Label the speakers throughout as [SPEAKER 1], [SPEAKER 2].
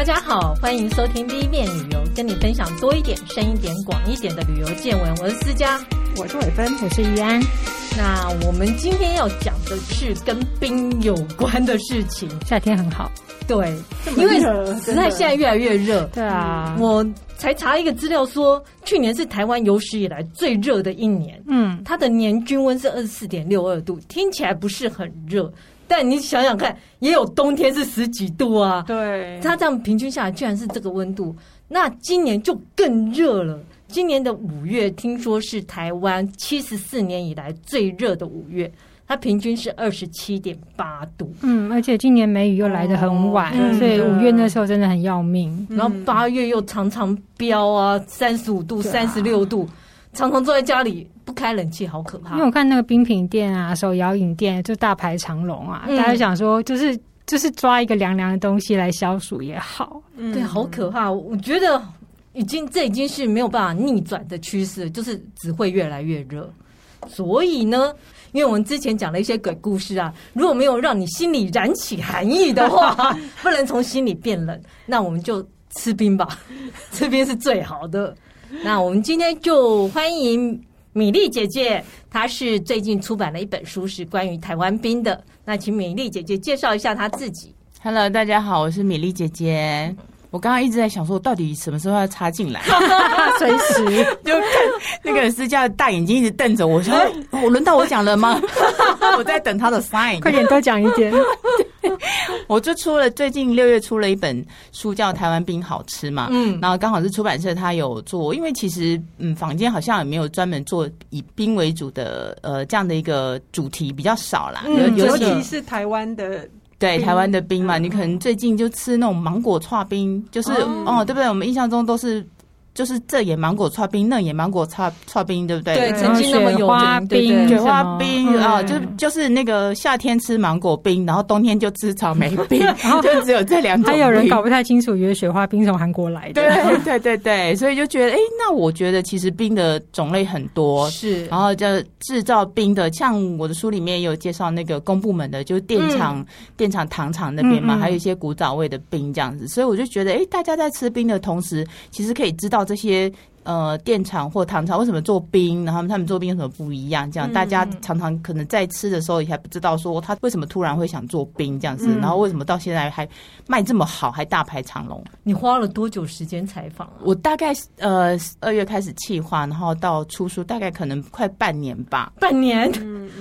[SPEAKER 1] 大家好，欢迎收听 B 面旅游，跟你分享多一点、深一点、广一点的旅游见闻。我是思佳，
[SPEAKER 2] 我是伟芬，
[SPEAKER 3] 我是怡安。
[SPEAKER 1] 那我们今天要讲的是跟冰有关的事情。
[SPEAKER 3] 夏天很好，
[SPEAKER 1] 对，因为实在现在越来越热。
[SPEAKER 3] 对啊，
[SPEAKER 1] 我才查一个资料说，去年是台湾有史以来最热的一年。嗯，它的年均温是二十四点六二度，听起来不是很热。但你想想看，也有冬天是十几度啊。
[SPEAKER 2] 对，
[SPEAKER 1] 它这样平均下来，居然是这个温度。那今年就更热了。今年的五月，听说是台湾七十四年以来最热的五月，它平均是二十七点八度。
[SPEAKER 3] 嗯，而且今年梅雨又来得很晚，哦、所以五月那时候真的很要命。
[SPEAKER 1] 嗯、然后八月又常常飙啊，三十五度、三十六度，常常坐在家里。不开冷气好可怕，
[SPEAKER 3] 因为我看那个冰品店啊、手摇饮店就大排长龙啊，嗯、大家想说就是就是抓一个凉凉的东西来消暑也好，
[SPEAKER 1] 嗯、对，好可怕。我觉得已经这已经是没有办法逆转的趋势，就是只会越来越热。所以呢，因为我们之前讲了一些鬼故事啊，如果没有让你心里燃起寒意的话，不能从心里变冷，那我们就吃冰吧，吃冰是最好的。那我们今天就欢迎。米莉姐姐，她是最近出版了一本书，是关于台湾兵的。那请米莉姐姐介绍一下她自己。
[SPEAKER 4] Hello，大家好，我是米莉姐姐。我刚刚一直在想说，我到底什么时候要插进来？
[SPEAKER 3] 随时
[SPEAKER 4] 就看那个私家的大眼睛一直瞪着我，说：“我轮到我讲了吗？” 我在等他的 sign，
[SPEAKER 3] 快点多讲一点。
[SPEAKER 4] 我就出了最近六月出了一本书，叫《台湾冰好吃》嘛，嗯，然后刚好是出版社他有做，因为其实嗯，坊间好像也没有专门做以冰为主的呃这样的一个主题比较少啦，
[SPEAKER 2] 嗯、尤其是台湾的
[SPEAKER 4] 对台湾的冰嘛，嗯、你可能最近就吃那种芒果串冰，就是哦，哦，对不对？我们印象中都是。就是这也芒果剉冰，那也芒果剉剉冰，对不对？
[SPEAKER 1] 对，曾经那么有
[SPEAKER 3] 雪花冰，
[SPEAKER 4] 雪花冰啊，就就是那个夏天吃芒果冰，然后冬天就吃草莓冰，然后就只有这两种。
[SPEAKER 3] 还有人搞不太清楚，以为雪花冰从韩国来的。
[SPEAKER 4] 对对对对，所以就觉得，哎，那我觉得其实冰的种类很多，
[SPEAKER 1] 是。
[SPEAKER 4] 然后就制造冰的，像我的书里面也有介绍那个公部门的，就是电厂、电厂糖厂那边嘛，还有一些古早味的冰这样子。所以我就觉得，哎，大家在吃冰的同时，其实可以知道。这些。呃，电厂或糖厂为什么做冰？然后他们做冰有什么不一样？这样大家常常可能在吃的时候也还不知道，说他为什么突然会想做冰这样子，然后为什么到现在还卖这么好，还大排长龙？
[SPEAKER 1] 你花了多久时间采访？
[SPEAKER 4] 我大概呃二月开始企划，然后到出书大概可能快半年吧。
[SPEAKER 1] 半年，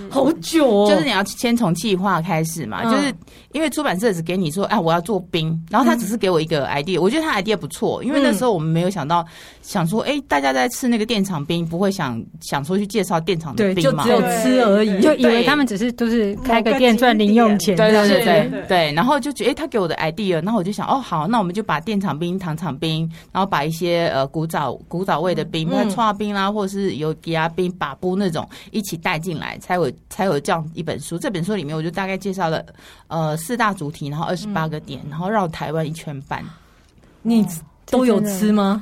[SPEAKER 1] 好久哦。
[SPEAKER 4] 就是你要先从企划开始嘛，就是因为出版社只给你说，哎，我要做冰，然后他只是给我一个 idea，我觉得他 idea 不错，因为那时候我们没有想到想说。哎，大家在吃那个电厂冰，不会想想说去介绍电厂的冰嘛？
[SPEAKER 1] 就只有吃而已，
[SPEAKER 3] 就以为他们只是都是开个店赚零用钱。
[SPEAKER 4] 对对对对对。然后就觉得，哎，他给我的 idea，然后我就想，哦，好，那我们就把电厂冰、糖厂冰，然后把一些呃古早古早味的冰，像剉冰啦，或者是有低压冰、把布那种一起带进来，才有才有这样一本书。这本书里面，我就大概介绍了呃四大主题，然后二十八个点，然后绕台湾一圈半。
[SPEAKER 1] 你都有吃吗？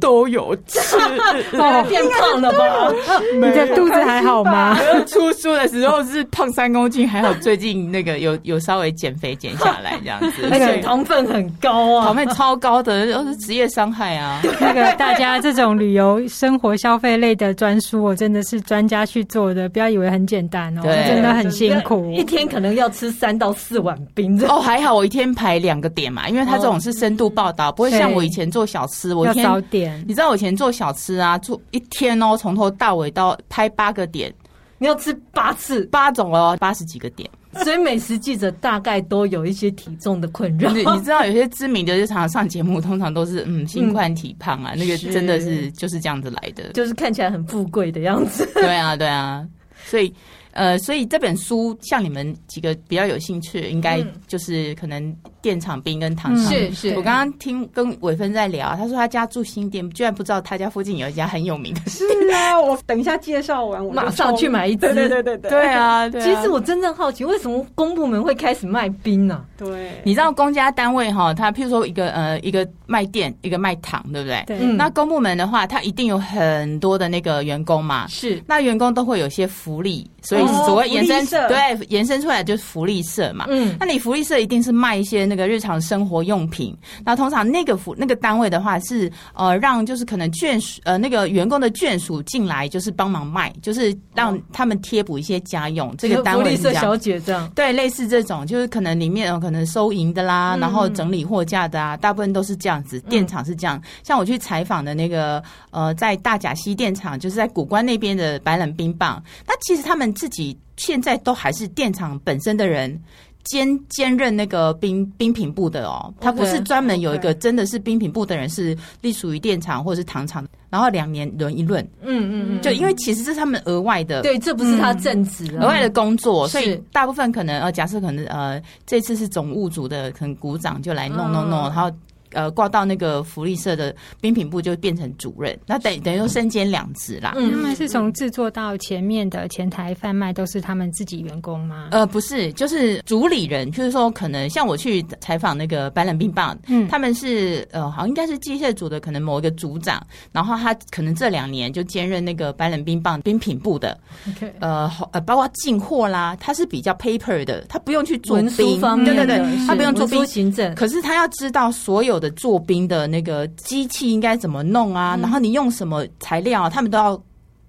[SPEAKER 4] 都有吃，
[SPEAKER 1] 变胖了吧？
[SPEAKER 3] 你的肚子还好吗？
[SPEAKER 4] 出书的时候是胖三公斤，还好最近那个有有稍微减肥减下来这样子。
[SPEAKER 1] 而且糖分很高啊，
[SPEAKER 4] 糖分超高的，都是职业伤害啊。
[SPEAKER 3] 那个大家这种旅游生活消费类的专书，我真的是专家去做的，不要以为很简单哦，真的很辛苦，
[SPEAKER 1] 一天可能要吃三到四碗冰。
[SPEAKER 4] 哦，还好我一天排两个点嘛，因为他这种是深度报道，不会像我以前做小吃，我一天。
[SPEAKER 3] 点，
[SPEAKER 4] 你知道我以前做小吃啊，做一天哦，从头到尾到拍八个点，
[SPEAKER 1] 你要吃八次。
[SPEAKER 4] 八种哦，八十几个点，
[SPEAKER 1] 所以美食记者大概都有一些体重的困扰。
[SPEAKER 4] 你你知道有些知名的就常常上节目，通常都是嗯心宽体胖啊，嗯、那个真的是就是这样子来的，
[SPEAKER 1] 就是看起来很富贵的样子。
[SPEAKER 4] 对啊，对啊，所以。呃，所以这本书像你们几个比较有兴趣，应该就是可能电厂冰跟糖厂。
[SPEAKER 1] 是是，
[SPEAKER 4] 我刚刚听跟伟芬在聊，他说他家住新店，居然不知道他家附近有一家很有名的。
[SPEAKER 2] 是啊，我等一下介绍完，我
[SPEAKER 1] 马上 去买一支。
[SPEAKER 2] 对对对对
[SPEAKER 4] 对。对啊，
[SPEAKER 1] 其实我真正好奇，为什么公部门会开始卖冰呢？
[SPEAKER 2] 对，
[SPEAKER 4] 你知道公家单位哈，他譬如说一个呃一个卖店，一个卖糖，对不对？
[SPEAKER 3] 对。
[SPEAKER 4] 那公部门的话，他一定有很多的那个员工嘛。
[SPEAKER 1] 是。
[SPEAKER 4] 那员工都会有些福利，所以。嗯，所谓延伸对延伸出来就是福利社嘛。
[SPEAKER 1] 嗯，
[SPEAKER 4] 那你福利社一定是卖一些那个日常生活用品。那通常那个福那个单位的话是呃让就是可能眷属呃那个员工的眷属进来就是帮忙卖，就是让他们贴补一些家用。这个单位
[SPEAKER 1] 社小姐这样。
[SPEAKER 4] 对，类似这种就是可能里面可能收银的啦，
[SPEAKER 1] 嗯、
[SPEAKER 4] 然后整理货架的啊，大部分都是这样子。电厂是这样，嗯、像我去采访的那个呃在大甲溪电厂，就是在古关那边的白冷冰棒，那其实他们自己现在都还是电厂本身的人。兼兼任那个冰冰品部的哦，他不是专门有一个真的是冰品部的人，是隶属于电厂或者是糖厂，然后两年轮一轮。嗯嗯嗯，就因为其实这是他们额外的，
[SPEAKER 1] 对，这不是他正职额
[SPEAKER 4] 外的工作，所以大部分可能呃，假设可能呃，这次是总务组的，可能股长就来弄弄弄，然后。呃，挂到那个福利社的冰品部就变成主任，那等等于说身兼两职啦。
[SPEAKER 3] 嗯，他们是从制作到前面的前台贩卖都是他们自己员工吗？
[SPEAKER 4] 呃，不是，就是主理人，就是说可能像我去采访那个白冷冰棒，嗯，他们是呃，好像应该是机械组的，可能某一个组长，然后他可能这两年就兼任那个白冷冰棒冰品部的。OK，呃，呃，包括进货啦，他是比较 paper 的，他不用去做冰，
[SPEAKER 1] 文书方面，
[SPEAKER 4] 对对对，他不用做冰
[SPEAKER 1] 行政，
[SPEAKER 4] 可是他要知道所有的。做冰的那个机器应该怎么弄啊？嗯、然后你用什么材料啊？他们都要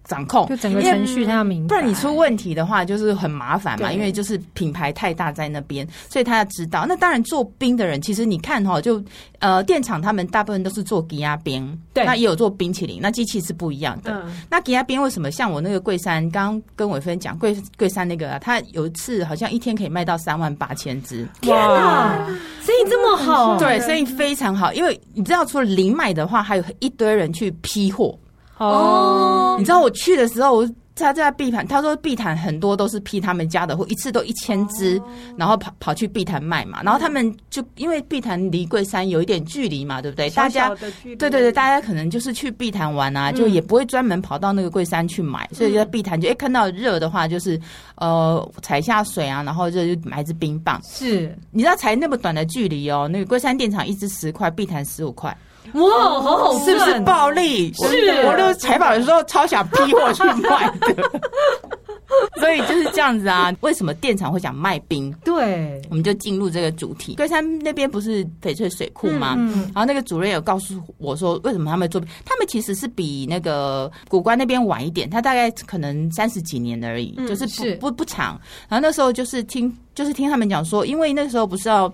[SPEAKER 4] 掌控，
[SPEAKER 3] 就整个程序他要明白，
[SPEAKER 4] 不然你出问题的话就是很麻烦嘛。因为就是品牌太大在那边，所以他要知道。那当然做冰的人，其实你看哈，就呃电厂他们大部分都是做低压冰，对，那也有做冰淇淋，那机器是不一样的。嗯、那低压冰为什么像我那个桂山，刚刚跟伟芬讲桂桂山那个、啊，他有一次好像一天可以卖到三万八千只，
[SPEAKER 1] 天哪，生意这么好，
[SPEAKER 4] 对，生意非常好。因为你知道，除了零卖的话，还有一堆人去批货。哦，你知道我去的时候，我他在碧潭，他说碧潭很多都是批他们家的货，一次都一千只，然后跑跑去碧潭卖嘛。然后他们就因为碧潭离桂山有一点距离嘛，对不对？大家对对对，大家可能就是去碧潭玩啊，就也不会专门跑到那个桂山去买，所以就在碧潭就一看到热的话，就是呃踩下水啊，然后就就买一支冰棒。
[SPEAKER 1] 是，
[SPEAKER 4] 你知道才那么短的距离哦，那个桂山电厂一支十块，碧潭十五块。
[SPEAKER 1] 哇，好好，
[SPEAKER 4] 是不是暴利？是，我就采访的时候超想批货去卖的，所以就是这样子啊。为什么电厂会想卖冰？
[SPEAKER 1] 对，
[SPEAKER 4] 我们就进入这个主题。龟山那边不是翡翠水库吗？嗯，然后那个主任有告诉我说，为什么他们做冰？他们其实是比那个古关那边晚一点，他大概可能三十几年而已，就是不是不不长。然后那时候就是听，就是听他们讲说，因为那时候不是要。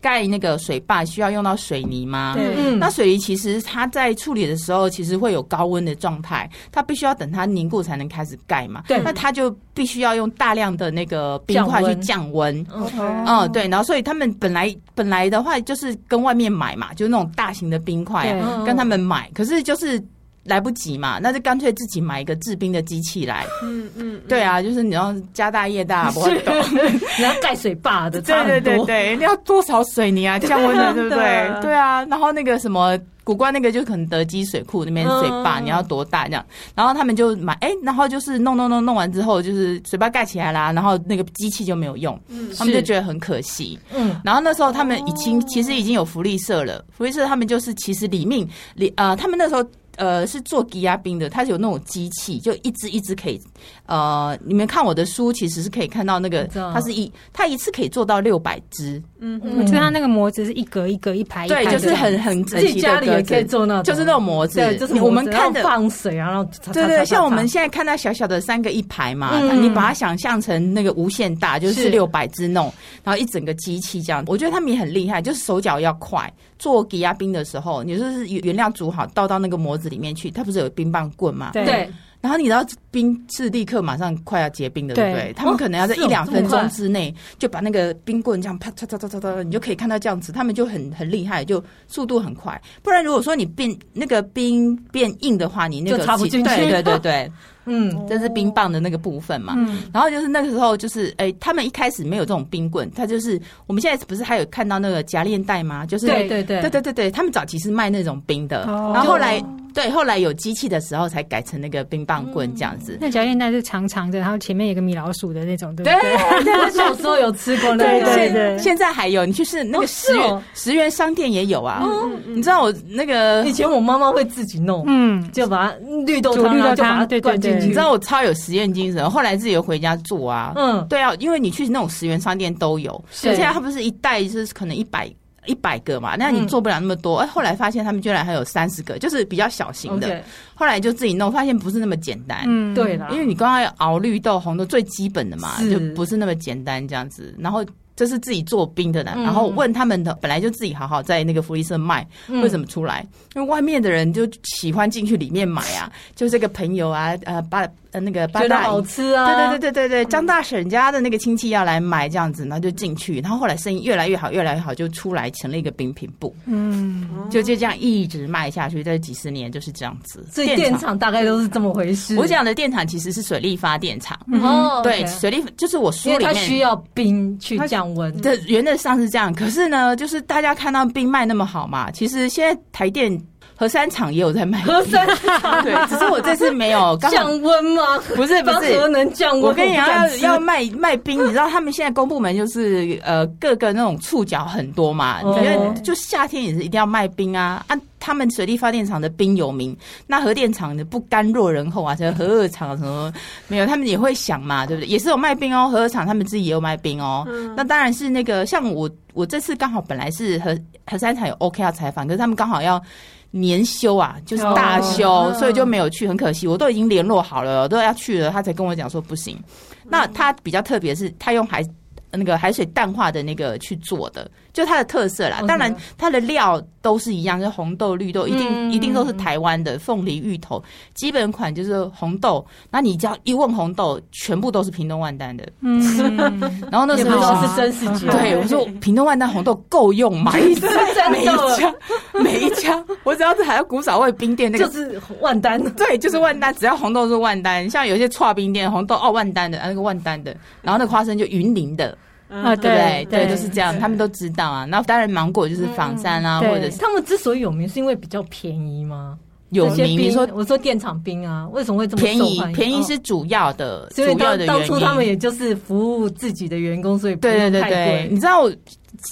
[SPEAKER 4] 盖那个水坝需要用到水泥吗？对，嗯、那水泥其实它在处理的时候，其实会有高温的状态，它必须要等它凝固才能开始盖嘛。对，那它就必须要用大量的那个冰块去降温。哦，嗯，对，然后所以他们本来本来的话就是跟外面买嘛，就是那种大型的冰块、啊，跟他们买，可是就是。来不及嘛，那就干脆自己买一个制冰的机器来。嗯嗯，对啊，就是你要家大业大，不会懂。
[SPEAKER 1] 你要盖水坝的，
[SPEAKER 4] 对对对对，你要多少水泥啊，降温的，对不对？对啊，然后那个什么古关那个就可能德基水库那边水坝，你要多大这样？然后他们就买，哎，然后就是弄弄弄弄完之后，就是水坝盖起来啦，然后那个机器就没有用，他们就觉得很可惜。嗯，然后那时候他们已经其实已经有福利社了，福利社他们就是其实里面里呃，他们那时候。呃，是做低压冰的，它是有那种机器，就一支一支可以。呃，你们看我的书，其实是可以看到那个，它是一，它一次可以做到六百只。嗯，
[SPEAKER 3] 我觉得它那个模子是一格一格一排
[SPEAKER 4] 对，就是很很
[SPEAKER 1] 自己家里也可以做那种，
[SPEAKER 4] 就是那种模子。对，就是我们看的
[SPEAKER 1] 放水啊，然后
[SPEAKER 4] 对对，像我们现在看到小小的三个一排嘛，你把它想象成那个无限大，就是六百支弄，然后一整个机器这样。我觉得他们也很厉害，就是手脚要快。做低压冰的时候，你就是原料煮好倒到那个模子里面去，它不是有冰棒棍嘛？
[SPEAKER 1] 对。
[SPEAKER 4] 然后你知道冰是立刻马上快要结冰的，对不对？他们可能要在一两分钟之内就把那个冰棍这样啪嚓嚓嚓嚓嚓，你就可以看到这样子，他们就很很厉害，就速度很快。不然如果说你变那个冰变硬的话，你那个
[SPEAKER 1] 就插不进去。
[SPEAKER 4] 对对对对。嗯，这是冰棒的那个部分嘛。嗯，然后就是那个时候，就是哎，他们一开始没有这种冰棍，他就是我们现在不是还有看到那个夹链袋吗？就是
[SPEAKER 1] 对对对
[SPEAKER 4] 对对对对，他们早期是卖那种冰的，然后后来对后来有机器的时候才改成那个冰棒棍这样子。
[SPEAKER 3] 那夹链袋是长长的，然后前面有个米老鼠的那种，对不
[SPEAKER 1] 对？对我小时候有吃过那个，
[SPEAKER 4] 对对，现在还有，你就是那个十元十元商店也有啊。你知道我那个
[SPEAKER 1] 以前我妈妈会自己弄，嗯，就把它绿豆汤绿豆汤对对对。去。
[SPEAKER 4] 你知道我超有实验精神，后来自己又回家做啊。
[SPEAKER 1] 嗯，
[SPEAKER 4] 对啊，因为你去那种十元商店都有，
[SPEAKER 1] 是
[SPEAKER 4] 现在它不是一袋就是可能一百一百个嘛，那你做不了那么多。哎、
[SPEAKER 1] 嗯，
[SPEAKER 4] 后来发现他们居然还有三十个，就是比较小型的。
[SPEAKER 1] Okay
[SPEAKER 4] 后来就自己弄，发现不是那么简单。
[SPEAKER 3] 嗯，
[SPEAKER 1] 对啦，
[SPEAKER 4] 因为你刚刚要熬绿豆、红豆最基本的嘛，就不是那么简单这样子。然后这是自己做冰的呢，
[SPEAKER 1] 嗯、
[SPEAKER 4] 然后问他们的，本来就自己好好在那个福利社卖，
[SPEAKER 1] 嗯、
[SPEAKER 4] 为什么出来？因为外面的人就喜欢进去里面买啊，就这个朋友啊，呃，八呃那个八大
[SPEAKER 1] 好吃啊，
[SPEAKER 4] 对对对对对对，张大婶家的那个亲戚要来买这样子，然后就进去，然后后来生意越来越好，越来越好，就出来成了一个冰品部，
[SPEAKER 3] 嗯，
[SPEAKER 4] 就就这样一直卖下去，这几十年就是这样子。
[SPEAKER 1] 所以电厂大概都是这么回事。
[SPEAKER 4] 我讲的电厂其实是水力发电厂，
[SPEAKER 1] 哦，
[SPEAKER 4] 对，水力就是我书里面
[SPEAKER 1] 它需要冰去降温，
[SPEAKER 4] 的原则上是这样。可是呢，就是大家看到冰卖那么好嘛，其实现在台电。核三厂也有在卖，
[SPEAKER 1] 核三厂
[SPEAKER 4] 对，只是我这次没有
[SPEAKER 1] 降温吗？
[SPEAKER 4] 不是不是，
[SPEAKER 1] 核能降温？
[SPEAKER 4] 我跟你讲，要要卖卖冰，你知道他们现在公部门就是呃各个那种触角很多嘛，因为就夏天也是一定要卖冰啊啊！他们水力发电厂的冰有名，那核电厂的不甘落人后啊，什么核二厂什么没有，他们也会想嘛，对不对？也是有卖冰哦，核二厂他们自己也有卖冰哦。那当然是那个像我我这次刚好本来是核核三厂有 OK 要采访，可是他们刚好要。年休啊，就是大休，oh, 所以就没有去，很可惜。我都已经联络好了，都要去了，他才跟我讲说不行。那他比较特别是，他用海那个海水淡化的那个去做的，就它的特色啦。当然，它的料都是一样，就是红豆、绿豆，一定一定都是台湾的凤梨、芋头。基本款就是红豆，那你只要一问红豆，全部都是屏东万丹的。嗯，然后那时候
[SPEAKER 1] 是真实的。
[SPEAKER 4] 对，我说屏东万丹红豆够用吗？每一家 每一家，我只要是还要古早味冰店，那个
[SPEAKER 1] 就是万丹。
[SPEAKER 4] 对，就是万丹，只要红豆是万丹。像有些串冰店红豆哦，万丹的，那个万丹的，然后那个花生就云林的。
[SPEAKER 3] 啊，
[SPEAKER 4] 对对对，都是这样，他们都知道啊。那当然，芒果就是仿山啊，或者是
[SPEAKER 1] 他们之所以有名，是因为比较便宜吗？
[SPEAKER 4] 有名，你说
[SPEAKER 1] 我说电厂冰啊，为什么会这么
[SPEAKER 4] 便宜？便宜是主要的，主要的原因。
[SPEAKER 1] 当初他们也就是服务自己的员工，所以
[SPEAKER 4] 对对对对。你知道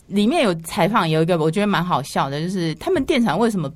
[SPEAKER 4] 里面有采访有一个，我觉得蛮好笑的，就是他们电厂为什么？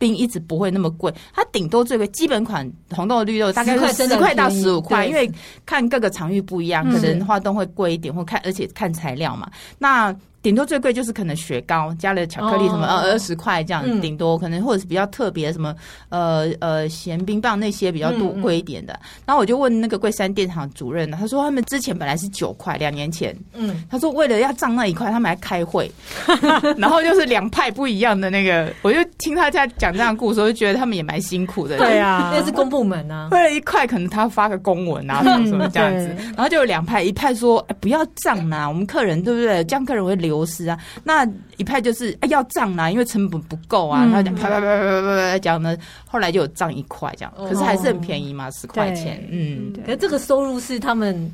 [SPEAKER 4] 冰一直不会那么贵，它顶多最贵基本款红豆绿豆大概是十块到十五块，因为看各个场域不一样，可能花东会贵一点，或看而且看材料嘛。那顶多最贵就是可能雪糕加了巧克力什么，呃二十块这样，顶多可能或者是比较特别什么，呃呃咸冰棒那些比较多贵一点的。然后我就问那个桂山电厂主任，他说他们之前本来是九块，两年前，嗯，他说为了要涨那一块，他们还开会，然后就是两派不一样的那个，我就听他家讲这样的故事，我就觉得他们也蛮辛苦的。
[SPEAKER 1] 对啊，那是公部门啊，
[SPEAKER 4] 为了一块可能他发个公文啊什么什么这样子，然后就有两派，一派说哎不要涨呐，我们客人对不对？这样客人会留。流失啊，那一派就是、哎、要涨啊，因为成本不够啊。他讲啪啪啪啪啪啪讲呢，后来就有涨一块这样，可是还是很便宜嘛，十块钱。嗯，
[SPEAKER 1] 可是这个收入是他们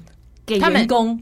[SPEAKER 1] 给员工，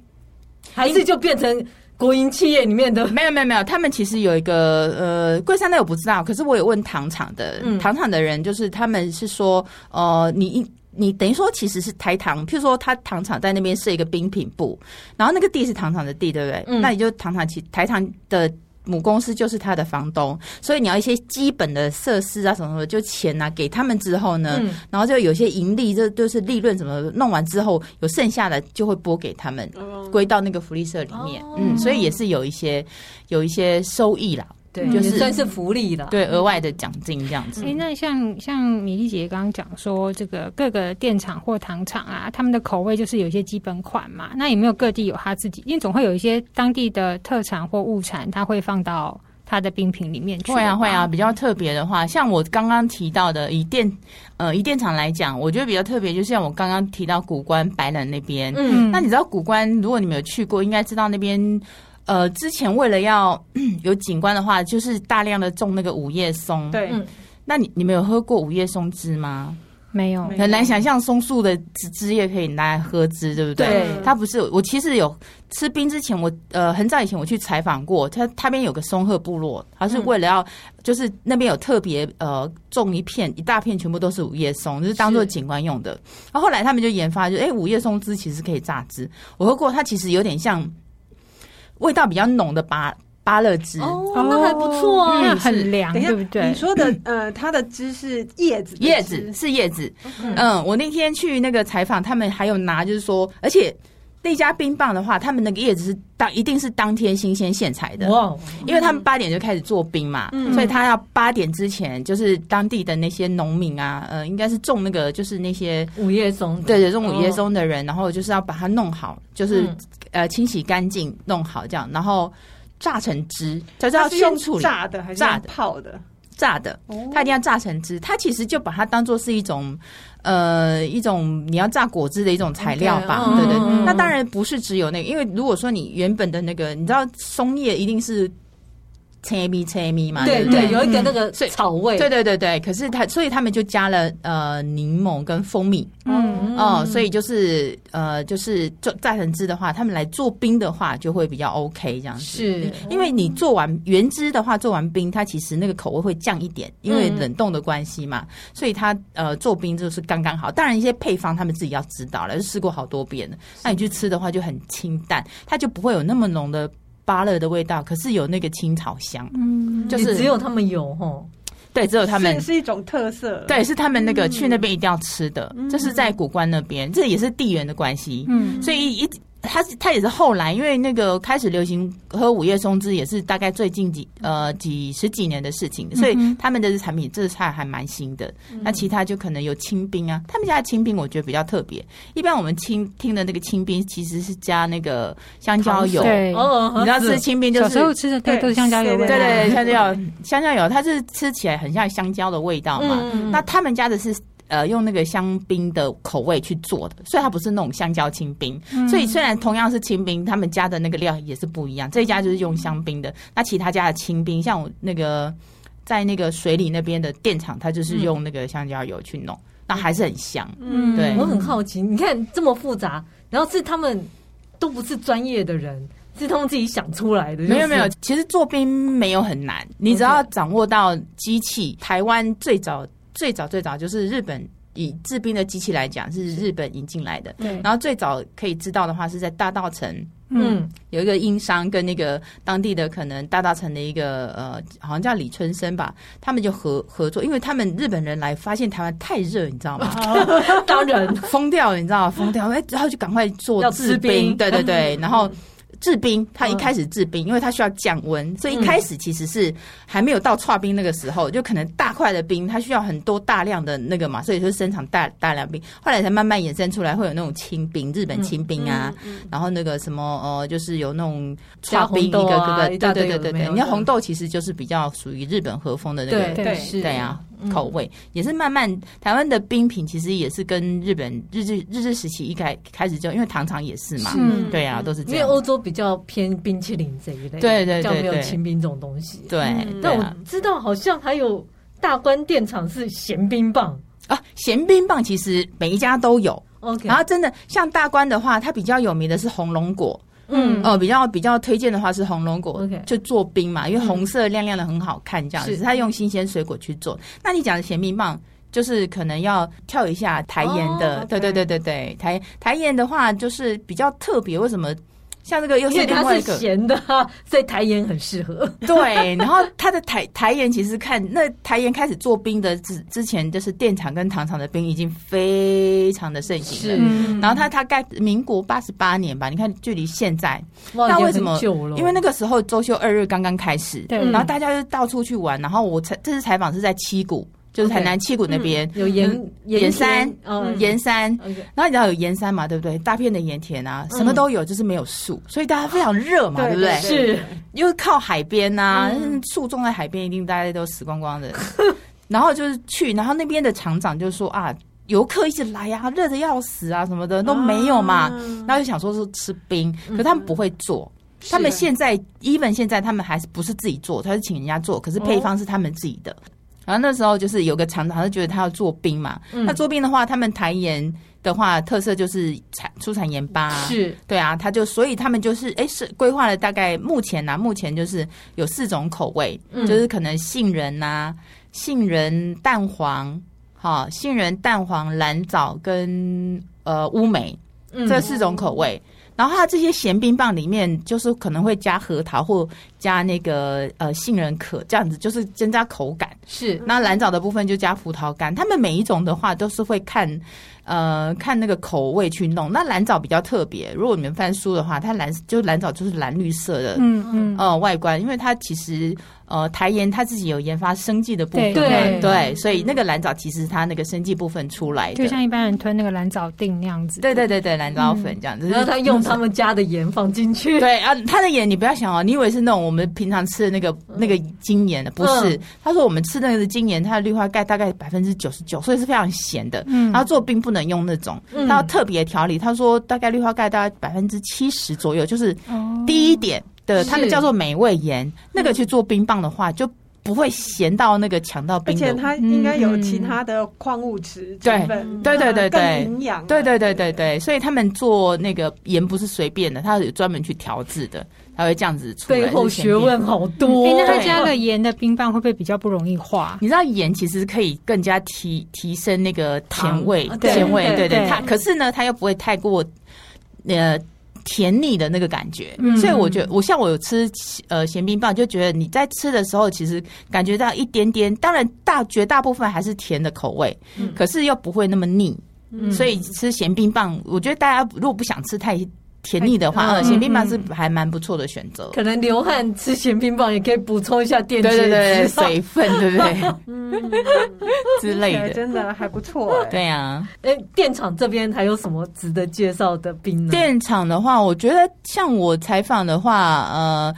[SPEAKER 1] 还是就变成国营企业里面的？
[SPEAKER 4] 没有没有没有，他们其实有一个呃，贵山的我不知道，可是我有问糖厂的，糖厂的人就是他们是说，呃，你一。你等于说其实是台糖，譬如说他糖厂在那边设一个冰品部，然后那个地是糖厂的地，对不对？嗯，那你就糖厂其台糖的母公司就是他的房东，所以你要一些基本的设施啊什么什么，就钱啊给他们之后呢，嗯、然后就有些盈利，这就是利润什么弄完之后有剩下的就会拨给他们，归到那个福利社里面，哦、嗯，所以也是有一些有一些收益啦。
[SPEAKER 1] 对，就是算是福利了。
[SPEAKER 4] 对，额外的奖金这样子。
[SPEAKER 3] 哎、欸，那像像米莉姐刚刚讲说，这个各个电厂或糖厂啊，他们的口味就是有一些基本款嘛。那有没有各地有他自己？因为总会有一些当地的特产或物产，他会放到它的冰品里面去。
[SPEAKER 4] 会啊，会啊。比较特别的话，像我刚刚提到的，以电呃以电厂来讲，我觉得比较特别，就像我刚刚提到古关白冷那边。嗯，那你知道古关？如果你没有去过，应该知道那边。呃，之前为了要 有景观的话，就是大量的种那个五叶松。
[SPEAKER 2] 对，
[SPEAKER 4] 那你你们有喝过五叶松汁吗？
[SPEAKER 3] 没有，
[SPEAKER 4] 很难想象松树的汁汁液可以拿来喝汁，对不对？对，它不是。我其实有吃冰之前，我呃很早以前我去采访过，它它边有个松鹤部落，他是为了要、嗯、就是那边有特别呃种一片一大片，全部都是五叶松，就是当做景观用的。然后后来他们就研发，就哎五叶松汁其实可以榨汁，我喝过，它其实有点像。味道比较浓的芭芭乐汁。
[SPEAKER 1] 哦，那还不错啊，
[SPEAKER 3] 那很
[SPEAKER 2] 凉，
[SPEAKER 3] 对不对？
[SPEAKER 2] 你说的呃，它的汁是叶子，
[SPEAKER 4] 叶子是叶子。嗯，我那天去那个采访，他们还有拿，就是说，而且。那家冰棒的话，他们那个叶子是当一定是当天新鲜现采的，哇！因为他们八点就开始做冰嘛，嗯、所以他要八点之前，就是当地的那些农民啊，呃，应该是种那个就是那些
[SPEAKER 1] 五叶松，
[SPEAKER 4] 对对，种五叶松的人，然后就是要把它弄好，就是、嗯、呃清洗干净，弄好这样，然后榨成汁，就是要先处理
[SPEAKER 2] 炸的还是泡的？
[SPEAKER 4] 炸的，它一定要榨成汁。它其实就把它当做是一种，呃，一种你要榨果汁的一种材料吧，对对。那当然不是只有那个，因为如果说你原本的那个，你知道松叶一定是。青咪青咪嘛，
[SPEAKER 1] 对对，有一个那个草味，
[SPEAKER 4] 对对对对。可是它，所以他们就加了呃柠檬跟蜂蜜，嗯哦，所以就是呃就是做榨成汁的话，他们来做冰的话就会比较 OK 这样子。
[SPEAKER 1] 是，
[SPEAKER 4] 因为你做完原汁的话，做完冰，它其实那个口味会降一点，因为冷冻的关系嘛，所以它呃做冰就是刚刚好。当然一些配方他们自己要知道了，就试过好多遍了。那你去吃的话就很清淡，它就不会有那么浓的。芭乐的味道，可是有那个青草香，嗯，就是
[SPEAKER 1] 只有他们有吼，
[SPEAKER 4] 对，只有他们。
[SPEAKER 2] 是，是一种特色，
[SPEAKER 4] 对，是他们那个去那边一定要吃的，这、嗯、是在古关那边，这也是地缘的关系，嗯，所以一。他他也是后来，因为那个开始流行喝午夜松汁，也是大概最近几呃几十几年的事情，所以他们的产品这菜还蛮新的。那其他就可能有清冰啊，他们家的清冰我觉得比较特别。一般我们清听的那个清冰其实是加那个香蕉油，
[SPEAKER 3] 对，
[SPEAKER 4] 你知道吃清冰就是
[SPEAKER 3] 小时候吃的对都是香蕉油味，
[SPEAKER 4] 对对，香蕉油香蕉油，它是吃起来很像香蕉的味道嘛。那他们家的是。呃，用那个香槟的口味去做的，所以它不是那种香蕉清冰。嗯、所以虽然同样是清冰，他们家的那个料也是不一样。这一家就是用香槟的，那其他家的清冰，像我那个在那个水里那边的电厂，它就是用那个香蕉油去弄，嗯、那还是很香。嗯，对。
[SPEAKER 1] 我很好奇，你看这么复杂，然后是他们都不是专业的人，是他们自己想出来的。
[SPEAKER 4] 没有没有，其实做冰没有很难，你只要掌握到机器。台湾最早。最早最早就是日本以制冰的机器来讲，是日本引进来的。对，然后最早可以知道的话，是在大稻城，嗯，有一个英商跟那个当地的可能大稻城的一个呃，好像叫李春生吧，他们就合合作，因为他们日本人来发现台湾太热，你知道吗？
[SPEAKER 1] 当然。
[SPEAKER 4] 疯掉了，你知道吗？疯掉，哎，然后就赶快做制冰，对对对，然后。制冰，它一开始制冰，因为它需要降温，所以一开始其实是还没有到剉冰那个时候，就可能大块的冰，它需要很多大量的那个嘛，所以就生产大大量冰，后来才慢慢衍生出来会有那种清冰，日本清冰啊，然后那个什么呃，就是有那种剉冰一个个个，对对对对对，你看红豆其实就是比较属于日本和风的那个，
[SPEAKER 1] 对对
[SPEAKER 4] 对啊。口味也是慢慢，台湾的冰品其实也是跟日本日治日治时期一开开始就，因为糖厂也是嘛，是。对啊，都是这样。
[SPEAKER 1] 因为欧洲比较偏冰淇淋这一类，
[SPEAKER 4] 对对对，
[SPEAKER 1] 对，没有清冰这种东西。
[SPEAKER 4] 对，
[SPEAKER 1] 嗯、但我知道好像还有大关电厂是咸冰棒。
[SPEAKER 4] 啊，咸冰棒其实每一家都有。
[SPEAKER 1] OK，
[SPEAKER 4] 然后真的像大关的话，它比较有名的是红龙果。嗯哦，比较比较推荐的话是红龙果.就做冰嘛，因为红色亮亮的很好看，这样子。是他用新鲜水果去做。那你讲的甜蜜棒，就是可能要跳一下台盐的，oh. 对对对对对，台台盐的话就是比较特别，为什么？像这个又是另外一个
[SPEAKER 1] 咸的，所以台盐很适合。
[SPEAKER 4] 对，然后它的台台盐其实看那台盐开始做冰的之之前，就是电厂跟糖厂的冰已经非常的盛行了。是，然后它它盖民国八十八年吧，你看距离现在，那为什么？因为那个时候周休二日刚刚开始，对，然后大家就到处去玩，然后我采这次采访是在七股。就是台南七股那边
[SPEAKER 1] 有盐盐山，
[SPEAKER 4] 嗯，盐山，然后你知道有盐山嘛，对不对？大片的盐田啊，什么都有，就是没有树，所以大家非常热嘛，对不对？
[SPEAKER 1] 是，
[SPEAKER 4] 因为靠海边呐，树种在海边，一定大家都死光光的。然后就是去，然后那边的厂长就说啊，游客一直来呀，热的要死啊，什么的都没有嘛。然后就想说是吃冰，可他们不会做，他们现在 even 现在他们还是不是自己做，他是请人家做，可是配方是他们自己的。然后那时候就是有个厂长，他觉得他要做冰嘛。那、嗯、做冰的话，他们台盐的话特色就是产出产盐巴，
[SPEAKER 1] 是
[SPEAKER 4] 对啊。他就所以他们就是哎是规划了大概目前呢、啊，目前就是有四种口味，嗯、就是可能杏仁呐、啊、杏仁蛋黄，哈、哦，杏仁蛋黄蓝藻跟呃乌梅这四种口味。然后它这些咸冰棒里面就是可能会加核桃或加那个呃杏仁壳这样子，就是增加口感。
[SPEAKER 1] 是，
[SPEAKER 4] 那蓝藻的部分就加葡萄干。他们每一种的话都是会看。呃，看那个口味去弄。那蓝藻比较特别，如果你们翻书的话，它蓝就蓝藻就是蓝绿色的，嗯嗯，呃，外观，因为它其实呃台盐它自己有研发生技的部分，对对，所以那个蓝藻其实它那个生技部分出来的，
[SPEAKER 3] 就像一般人吞那个蓝藻锭那样子，
[SPEAKER 4] 对对对对，蓝藻粉这样子，
[SPEAKER 1] 然后他用他们家的盐放进去，
[SPEAKER 4] 对啊，他的盐你不要想哦，你以为是那种我们平常吃的那个那个精盐的，不是，他说我们吃的那个精盐，它的氯化钙大概百分之九十九，所以是非常咸的，嗯，然后做冰不能用那种，他要特别调理。他说大概氯化钙大概百分之七十左右，就是低一点的，他们叫做美味盐。那个去做冰棒的话，就不会咸到那个强到冰。
[SPEAKER 2] 而且它应该有其他的矿物质成分，
[SPEAKER 4] 对对对对，
[SPEAKER 2] 更营养。
[SPEAKER 4] 对对对对对，所以他们做那个盐不是随便的，它有专门去调制的。它会这样子出来，
[SPEAKER 1] 背后学问好多。
[SPEAKER 3] 那它加了盐的冰棒会不会比较不容易化？
[SPEAKER 4] 你知道盐其实可以更加提提升那个甜味，甜味，对对。它可是呢，它又不会太过呃甜腻的那个感觉。所以我觉得，我像我有吃呃咸冰棒，就觉得你在吃的时候，其实感觉到一点点，当然大绝大部分还是甜的口味，可是又不会那么腻。所以吃咸冰棒，我觉得大家如果不想吃太。甜腻的话，咸冰棒是还蛮不错的选择。
[SPEAKER 1] 可能流汗吃咸冰棒也可以补充一下电解质，
[SPEAKER 4] 对对对，水分，对不对？嗯，之类的，
[SPEAKER 2] 真的还不错。
[SPEAKER 4] 对呀，
[SPEAKER 1] 哎，电厂这边还有什么值得介绍的冰呢？
[SPEAKER 4] 电厂的话，我觉得像我采访的话，呃。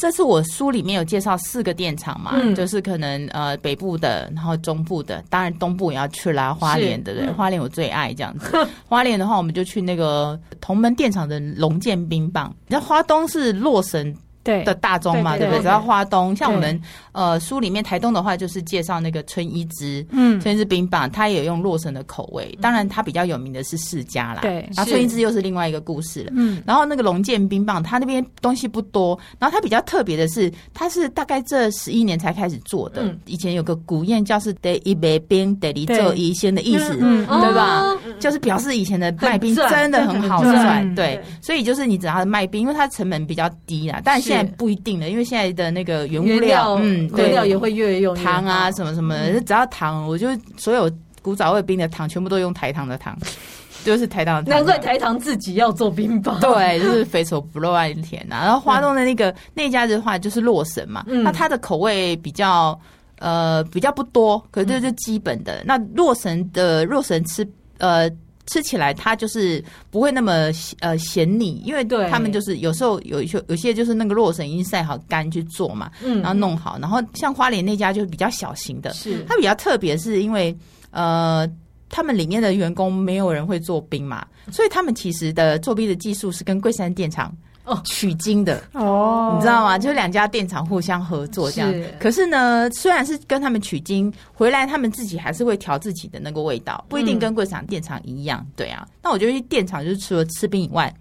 [SPEAKER 4] 这次我书里面有介绍四个电厂嘛，嗯、就是可能呃北部的，然后中部的，当然东部也要去啦，花莲的对，嗯、花莲我最爱这样子。花莲的话，我们就去那个同门电厂的龙剑冰棒，那花东是洛神。对的大宗嘛，对不对？只要花东，像我们呃书里面台东的话，就是介绍那个春一枝，嗯，春一枝冰棒，它也用洛神的口味。当然，它比较有名的是世家啦，对。然后春一枝又是另外一个故事了，嗯。然后那个龙剑冰棒，它那边东西不多，然后它比较特别的是，它是大概这十一年才开始做的。以前有个古谚叫是“得一杯冰，得一做一仙”的意思，嗯，对吧？就是表示以前的卖冰真的很好赚，对。所以就是你只要卖冰，因为它成本比较低啦，但现在不一定了，因为现在的那个原物料，嗯，
[SPEAKER 1] 原料也会越用
[SPEAKER 4] 糖啊，什么什么的，只要糖，我就所有古早味冰的糖，全部都用台糖的糖，就是台糖。
[SPEAKER 1] 难怪台糖自己要做冰棒，
[SPEAKER 4] 对，就是肥手不露爱甜呐。然后花东的那个那家的话，就是洛神嘛，那它的口味比较呃比较不多，可是这是基本的。那洛神的洛神吃呃。吃起来它就是不会那么呃咸腻，因为他们就是有时候有一些有些就是那个洛神已经晒好干去做嘛，嗯，然后弄好，然后像花莲那家就是比较小型的，是它比较特别，是因为呃他们里面的员工没有人会做冰嘛，所以他们其实的做冰的技术是跟桂山电厂。哦，取经的哦，你知道吗？就是两家电厂互相合作这样。是可是呢，虽然是跟他们取经回来，他们自己还是会调自己的那个味道，不一定跟贵厂电厂一样。对啊，那我觉得去电厂就是除了吃冰以外，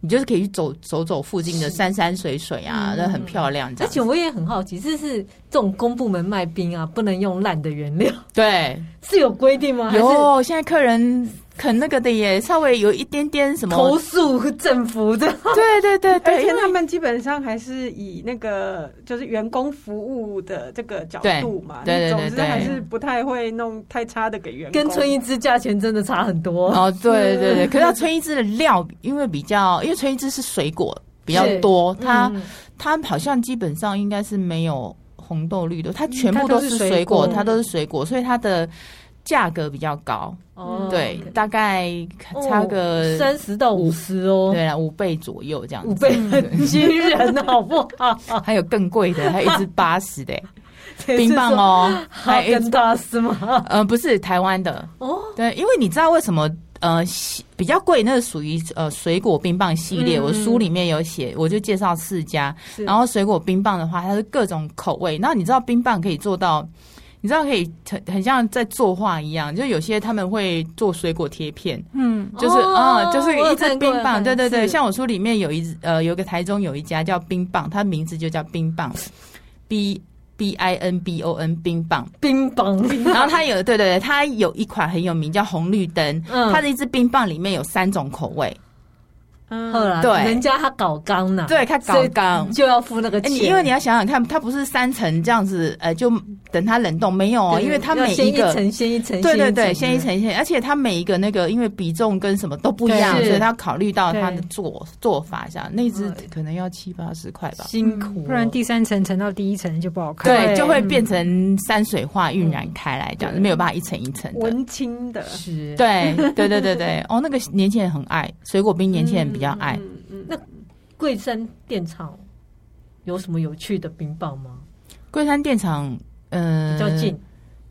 [SPEAKER 4] 你就是可以去走走走附近的山山水水啊，那很漂亮。而
[SPEAKER 1] 且我也很好奇，这是这种公部门卖冰啊，不能用烂的原料？
[SPEAKER 4] 对，
[SPEAKER 1] 是有规定吗？
[SPEAKER 4] 有，现在客人。肯那个的也稍微有一点点什么
[SPEAKER 1] 投诉政府的，
[SPEAKER 4] 对对对对，
[SPEAKER 2] 而且他们基本上还是以那个就是员工服务的这个角度嘛，对对对，总之还是不太会弄太差的给员工。
[SPEAKER 1] 跟春一枝价钱真的差很多
[SPEAKER 4] 哦，对对对，可是春一枝的料因为比较，因为春一枝是水果比较多，它它好像基本上应该是没有红豆绿豆，它全部都是水果，它都是水果，所以它的。价格比较高，哦，对，大概差个
[SPEAKER 1] 三十到五十哦，
[SPEAKER 4] 对啊，五倍左右这样子，
[SPEAKER 1] 五倍很 惊人，好不好？
[SPEAKER 4] 还有更贵的，还有一支八十的 冰棒哦，
[SPEAKER 1] 还有一支八十吗？
[SPEAKER 4] 呃，不是台湾的哦，对，因为你知道为什么？呃，比较贵，那是属于呃水果冰棒系列，我书里面有写，我就介绍四家，然后水果冰棒的话，它是各种口味，然后你知道冰棒可以做到。你知道可以很很像在作画一样，就有些他们会做水果贴片，嗯，就是啊，就是一支冰棒，对对对，像我书里面有一呃，有个台中有一家叫冰棒，它名字就叫冰棒，B B I N B O N 冰棒，
[SPEAKER 1] 冰棒，
[SPEAKER 4] 然后它有对对对，它有一款很有名叫红绿灯，嗯，它的一支冰棒里面有三种口味。
[SPEAKER 1] 嗯，对，人家他搞钢呢，
[SPEAKER 4] 对他搞钢
[SPEAKER 1] 就要付那个钱，
[SPEAKER 4] 因为你要想想看，它不是三层这样子，呃，就等它冷冻没有哦，因为它每一个
[SPEAKER 1] 先一层，先一层，
[SPEAKER 4] 对对对，先一层。先，而且它每一个那个因为比重跟什么都不一样，所以他考虑到它的做做法一下，那只可能要七八十块吧，
[SPEAKER 1] 辛苦，
[SPEAKER 3] 不然第三层层到第一层就不好看，
[SPEAKER 4] 对，就会变成山水画晕染开来，这样没有办法一层一层
[SPEAKER 2] 文青的，
[SPEAKER 1] 是，
[SPEAKER 4] 对对对对对，哦，那个年轻人很爱水果冰，年轻人比较爱。
[SPEAKER 1] 那桂山电厂有什么有趣的冰棒吗？
[SPEAKER 4] 桂山电厂，嗯、呃，
[SPEAKER 1] 比较近，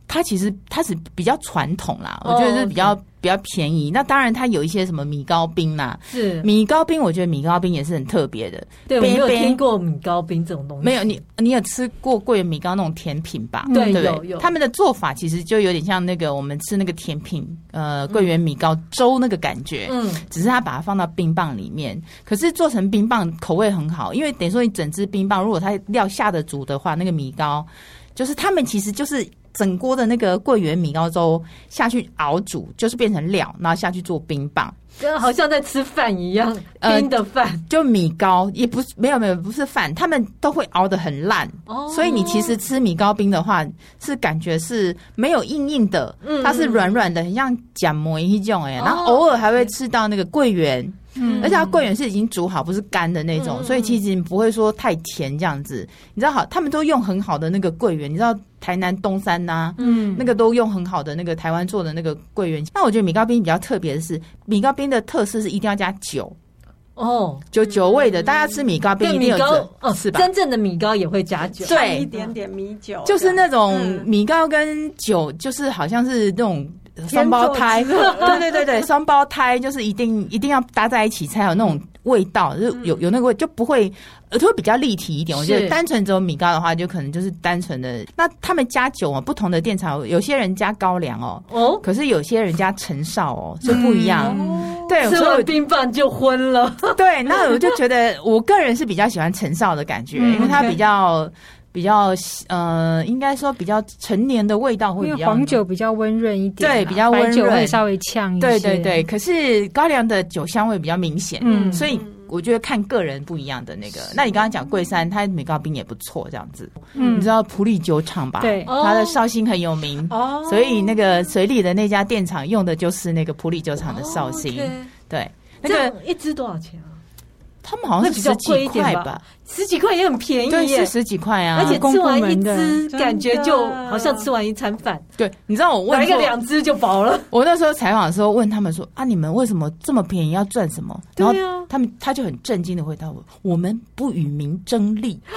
[SPEAKER 4] 它其实它是比较传统啦，哦、我觉得是比较。比较便宜，那当然它有一些什么米糕冰啦，
[SPEAKER 1] 是
[SPEAKER 4] 米糕冰，我觉得米糕冰也是很特别的。
[SPEAKER 1] 对，我没有听过米糕冰这种东西。
[SPEAKER 4] 没有，你你有吃过桂圆米糕那种甜品吧？
[SPEAKER 1] 对，
[SPEAKER 4] 对，
[SPEAKER 1] 有有。
[SPEAKER 4] 他们的做法其实就有点像那个我们吃那个甜品，呃，桂圆米糕粥那个感觉。嗯，只是他把它放到冰棒里面，可是做成冰棒口味很好，因为等于说你整只冰棒，如果它料下的足的话，那个米糕就是他们其实就是。整锅的那个桂圆米糕粥下去熬煮，就是变成料，然后下去做冰棒，
[SPEAKER 1] 跟好像在吃饭一样。冰的饭、呃、
[SPEAKER 4] 就米糕，也不是没有没有不是饭，他们都会熬得很烂，哦、所以你其实吃米糕冰的话，是感觉是没有硬硬的，嗯、它是软软的，很像姜膜一种哎，然后偶尔还会吃到那个桂圆。嗯，而且它桂圆是已经煮好，不是干的那种，嗯、所以其实你不会说太甜这样子。你知道好，他们都用很好的那个桂圆，你知道台南东山呐、啊，嗯，那个都用很好的那个台湾做的那个桂圆。那我觉得米糕冰比较特别的是，米糕冰的特色是一定要加酒哦，酒酒味的。大家吃米糕冰一定有酒
[SPEAKER 1] 哦，是吧？真正的米糕也会加酒，
[SPEAKER 2] 对，一点点米酒，
[SPEAKER 4] 就是那种米糕跟酒，就是好像是那种。双胞胎，对对对对，双胞胎就是一定一定要搭在一起才有那种味道，就有有那个味，就不会，就，会比较立体一点。我觉得单纯只有米糕的话，就可能就是单纯的。那他们加酒啊，不同的店厂，有些人加高粱哦，哦，可是有些人加陈绍哦，就不一样。对，
[SPEAKER 1] 吃完冰棒就昏了。
[SPEAKER 4] 对，那我就觉得，我个人是比较喜欢陈绍的感觉，因为它比较。比较呃，应该说比较陈年的味道会比较，
[SPEAKER 3] 因为黄酒比较温润一点，
[SPEAKER 4] 对，比较温润，白酒
[SPEAKER 3] 会稍微呛一些。
[SPEAKER 4] 对对对，可是高粱的酒香味比较明显，嗯，所以我觉得看个人不一样的那个。那你刚刚讲桂山，它米糕冰也不错，这样子。嗯，你知道普里酒厂吧？对，它的绍兴很有名哦，所以那个水里的那家电厂用的就是那个普里酒厂的绍兴。对，那个
[SPEAKER 1] 一支多少钱啊？
[SPEAKER 4] 他们好像是十几块吧，
[SPEAKER 1] 十几块也很便宜，
[SPEAKER 4] 对，是十几块啊。
[SPEAKER 1] 而且吃完一只，感觉就好像吃完一餐饭。
[SPEAKER 4] 对，你知道我问
[SPEAKER 1] 来个两只就饱了。
[SPEAKER 4] 我那时候采访的时候问他们说：“啊，你们为什么这么便宜？要赚什么？”然后他们他就很震惊的回答我：“我们不与民争利。”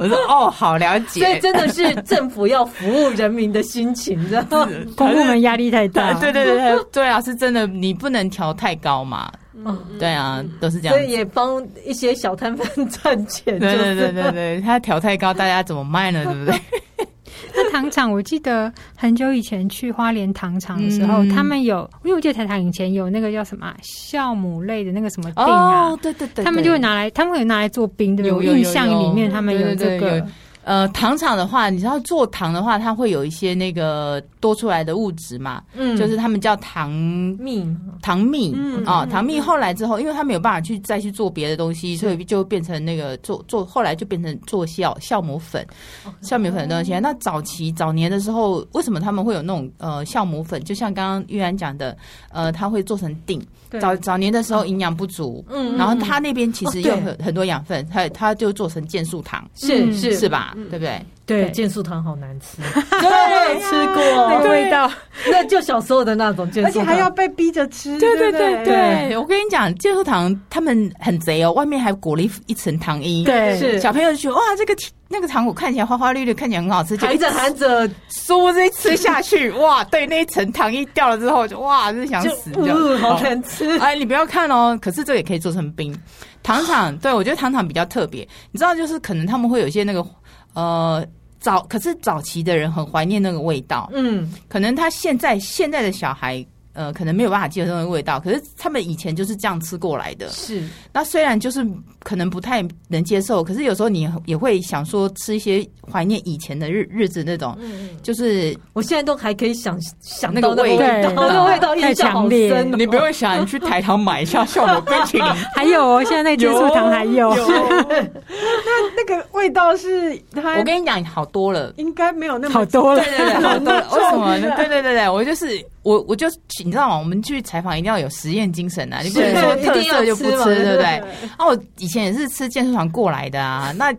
[SPEAKER 4] 我说：“哦，好了解。”
[SPEAKER 1] 所以真的是政府要服务人民的心情，知道吗？
[SPEAKER 3] 公部门压力太大。
[SPEAKER 4] 对对对对对啊，是真的，你不能调太高嘛。嗯，对啊，都是这样，
[SPEAKER 1] 所以也帮一些小摊贩赚钱。
[SPEAKER 4] 对对对对对，他调太高，大家怎么卖呢？对不对？
[SPEAKER 3] 那糖厂，我记得很久以前去花莲糖厂的时候，嗯、他们有，因为我记得台糖以前有那个叫什么酵母类的那个什么冰啊，
[SPEAKER 4] 哦、对，对对对，
[SPEAKER 3] 他们就会拿来，他们会拿来做冰的。有印象里面，他们有这个。对对对
[SPEAKER 4] 呃，糖厂的话，你知道做糖的话，它会有一些那个多出来的物质嘛，嗯，就是他们叫糖蜜，糖蜜啊，糖蜜。后来之后，因为他没有办法去再去做别的东西，所以就变成那个做做，后来就变成做酵酵母粉，酵母粉的东西。那早期早年的时候，为什么他们会有那种呃酵母粉？就像刚刚玉安讲的，呃，他会做成錠。早早年的时候营养不足，嗯，然后他那边其实有很很多养分，他他就做成健素糖，
[SPEAKER 1] 是是
[SPEAKER 4] 是吧？对不对？
[SPEAKER 1] 对，健素糖好难吃，对，吃过那个味道，那就小时候的那种健素糖，
[SPEAKER 2] 而且还要被逼着吃。
[SPEAKER 4] 对对对？对，我跟你讲，健素糖他们很贼哦，外面还裹了一一层糖衣，
[SPEAKER 1] 对，是。
[SPEAKER 4] 小朋友就觉得哇，这个那个糖果看起来花花绿绿，看起来很好吃，
[SPEAKER 1] 含着含着，
[SPEAKER 4] 殊不知吃下去，哇，对，那一层糖衣掉了之后，就哇，是想死，
[SPEAKER 1] 就好难吃。
[SPEAKER 4] 哎，你不要看哦，可是这也可以做成冰。糖厂，对，我觉得糖厂比较特别，你知道，就是可能他们会有一些那个。呃，早可是早期的人很怀念那个味道，嗯，可能他现在现在的小孩呃可能没有办法接受那个味道，可是他们以前就是这样吃过来的。
[SPEAKER 1] 是，
[SPEAKER 4] 那虽然就是可能不太能接受，可是有时候你也会想说吃一些怀念以前的日日子那种，嗯、就是
[SPEAKER 1] 我现在都还可以想想
[SPEAKER 4] 那个味道，
[SPEAKER 1] 那个味道
[SPEAKER 3] 太强烈。
[SPEAKER 4] 你不用想，你去台糖买一下酵母冰淇淋，
[SPEAKER 3] 还有哦，现在那结束糖还有。有
[SPEAKER 2] 那那个味道是它，
[SPEAKER 4] 我跟你讲，好多了，
[SPEAKER 2] 应该没有那么
[SPEAKER 3] 好多了，
[SPEAKER 4] 对对对，好多了。为什么呢？对对对对，我就是我，我就你知道吗？我们去采访一定要有实验精神啊！你不能说特色就不吃，对不对？啊，我以前也是吃健身房过来的啊，那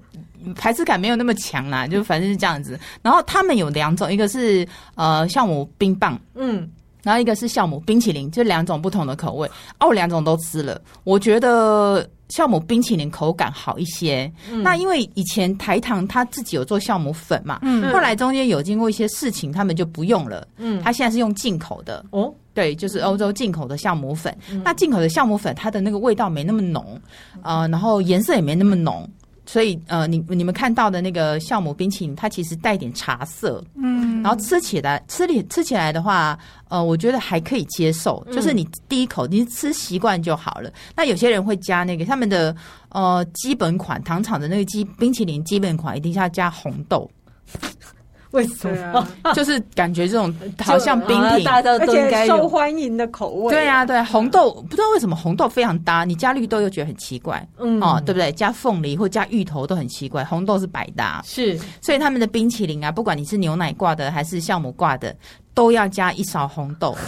[SPEAKER 4] 排斥感没有那么强啦，就反正是这样子。然后他们有两种，一个是呃酵母冰棒，嗯。然后一个是酵母冰淇淋，就两种不同的口味。哦，我两种都吃了，我觉得酵母冰淇淋口感好一些。嗯、那因为以前台糖他自己有做酵母粉嘛，嗯，后来中间有经过一些事情，他们就不用了。嗯，他现在是用进口的。哦，对，就是欧洲进口的酵母粉。嗯、那进口的酵母粉，它的那个味道没那么浓，呃，然后颜色也没那么浓。所以，呃，你你们看到的那个酵母冰淇淋，它其实带点茶色，嗯，然后吃起来吃里吃起来的话，呃，我觉得还可以接受，就是你第一口你吃习惯就好了。那有些人会加那个他们的呃基本款糖厂的那个基冰淇淋基本款，一定是要加红豆。
[SPEAKER 1] 为什么？
[SPEAKER 4] 就是感觉这种好像冰品，
[SPEAKER 2] 而且受欢迎的口味。
[SPEAKER 4] 对啊，对，红豆不知道为什么红豆非常搭，你加绿豆又觉得很奇怪，嗯，哦，对不对？加凤梨或加芋头都很奇怪，红豆是百搭。
[SPEAKER 1] 是，
[SPEAKER 4] 所以他们的冰淇淋啊，不管你是牛奶挂的还是酵母挂的，都要加一勺红豆。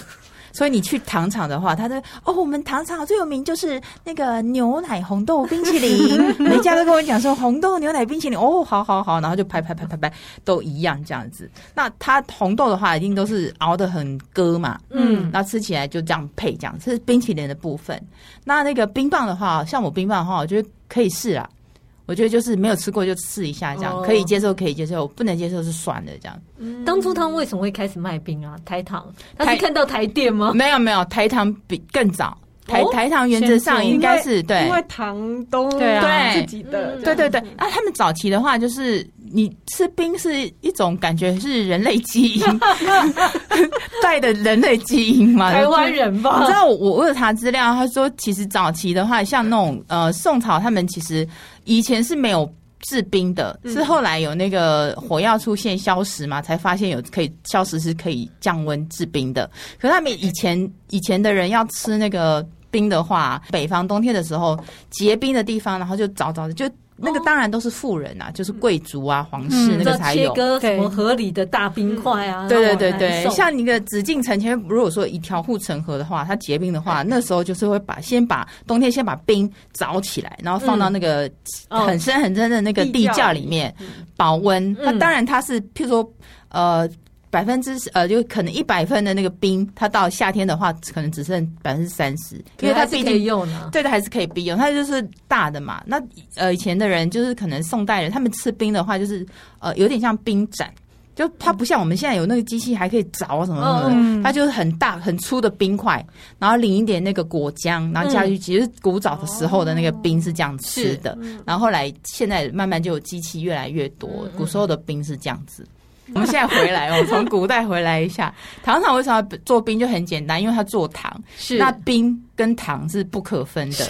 [SPEAKER 4] 所以你去糖厂的话，他说：“哦，我们糖厂最有名就是那个牛奶红豆冰淇淋。”每家都跟我讲说红豆牛奶冰淇淋，哦，好好好，然后就拍拍拍拍拍，都一样这样子。那它红豆的话，一定都是熬的很割嘛，嗯，那吃起来就这样配这样，这是冰淇淋的部分。那那个冰棒的话，像我冰棒的话，我觉得可以试啊。我觉得就是没有吃过就试一下，这样可以接受，可以接受，不能接受是算了这样。
[SPEAKER 1] 嗯、当初他们为什么会开始卖冰啊？台糖，他是看到台电吗？
[SPEAKER 4] 没有没有，台糖比更早。台台糖原则上应该是对，
[SPEAKER 2] 因为糖都
[SPEAKER 4] 对
[SPEAKER 2] 自己的，
[SPEAKER 4] 对对对。啊，他们早期的话就是你吃冰是一种感觉是人类基因 带的人类基因吗？
[SPEAKER 1] 台湾人吧？
[SPEAKER 4] 你知道我我有查资料，他说其实早期的话，像那种呃宋朝，他们其实以前是没有制冰的，是后来有那个火药出现消食嘛，才发现有可以消食是可以降温制冰的。可是他们以前以前的人要吃那个。冰的话，北方冬天的时候结冰的地方，然后就早早的，就那个当然都是富人啊，就是贵族啊、皇室那个才有。
[SPEAKER 1] 切割什么合理的大冰块啊？
[SPEAKER 4] 对。对对对，像一个紫禁城前，如果说一条护城河的话，它结冰的话，那时候就是会把先把冬天先把冰凿起来，然后放到那个很深很深的那个地窖里面保温。那当然它是譬如说呃。百分之呃，就可能一百分的那个冰，它到夏天的话，可能只剩百分之三十，因为它毕竟用呢。对的，还是可以必用。它就是大的嘛。那呃，以前的人就是可能宋代人，他们吃冰的话，就是呃，有点像冰盏，就它不像我们现在有那个机器还可以凿什么什么的，嗯、它就是很大很粗的冰块，然后淋一点那个果浆，然后下去。其实古早的时候的那个冰是这样吃的，嗯、然后后来现在慢慢就有机器越来越多，古时候的冰是这样子。我们现在回来哦，从古代回来一下，糖厂为什么要做冰？就很简单，因为它做糖，是那冰跟糖是不可分的，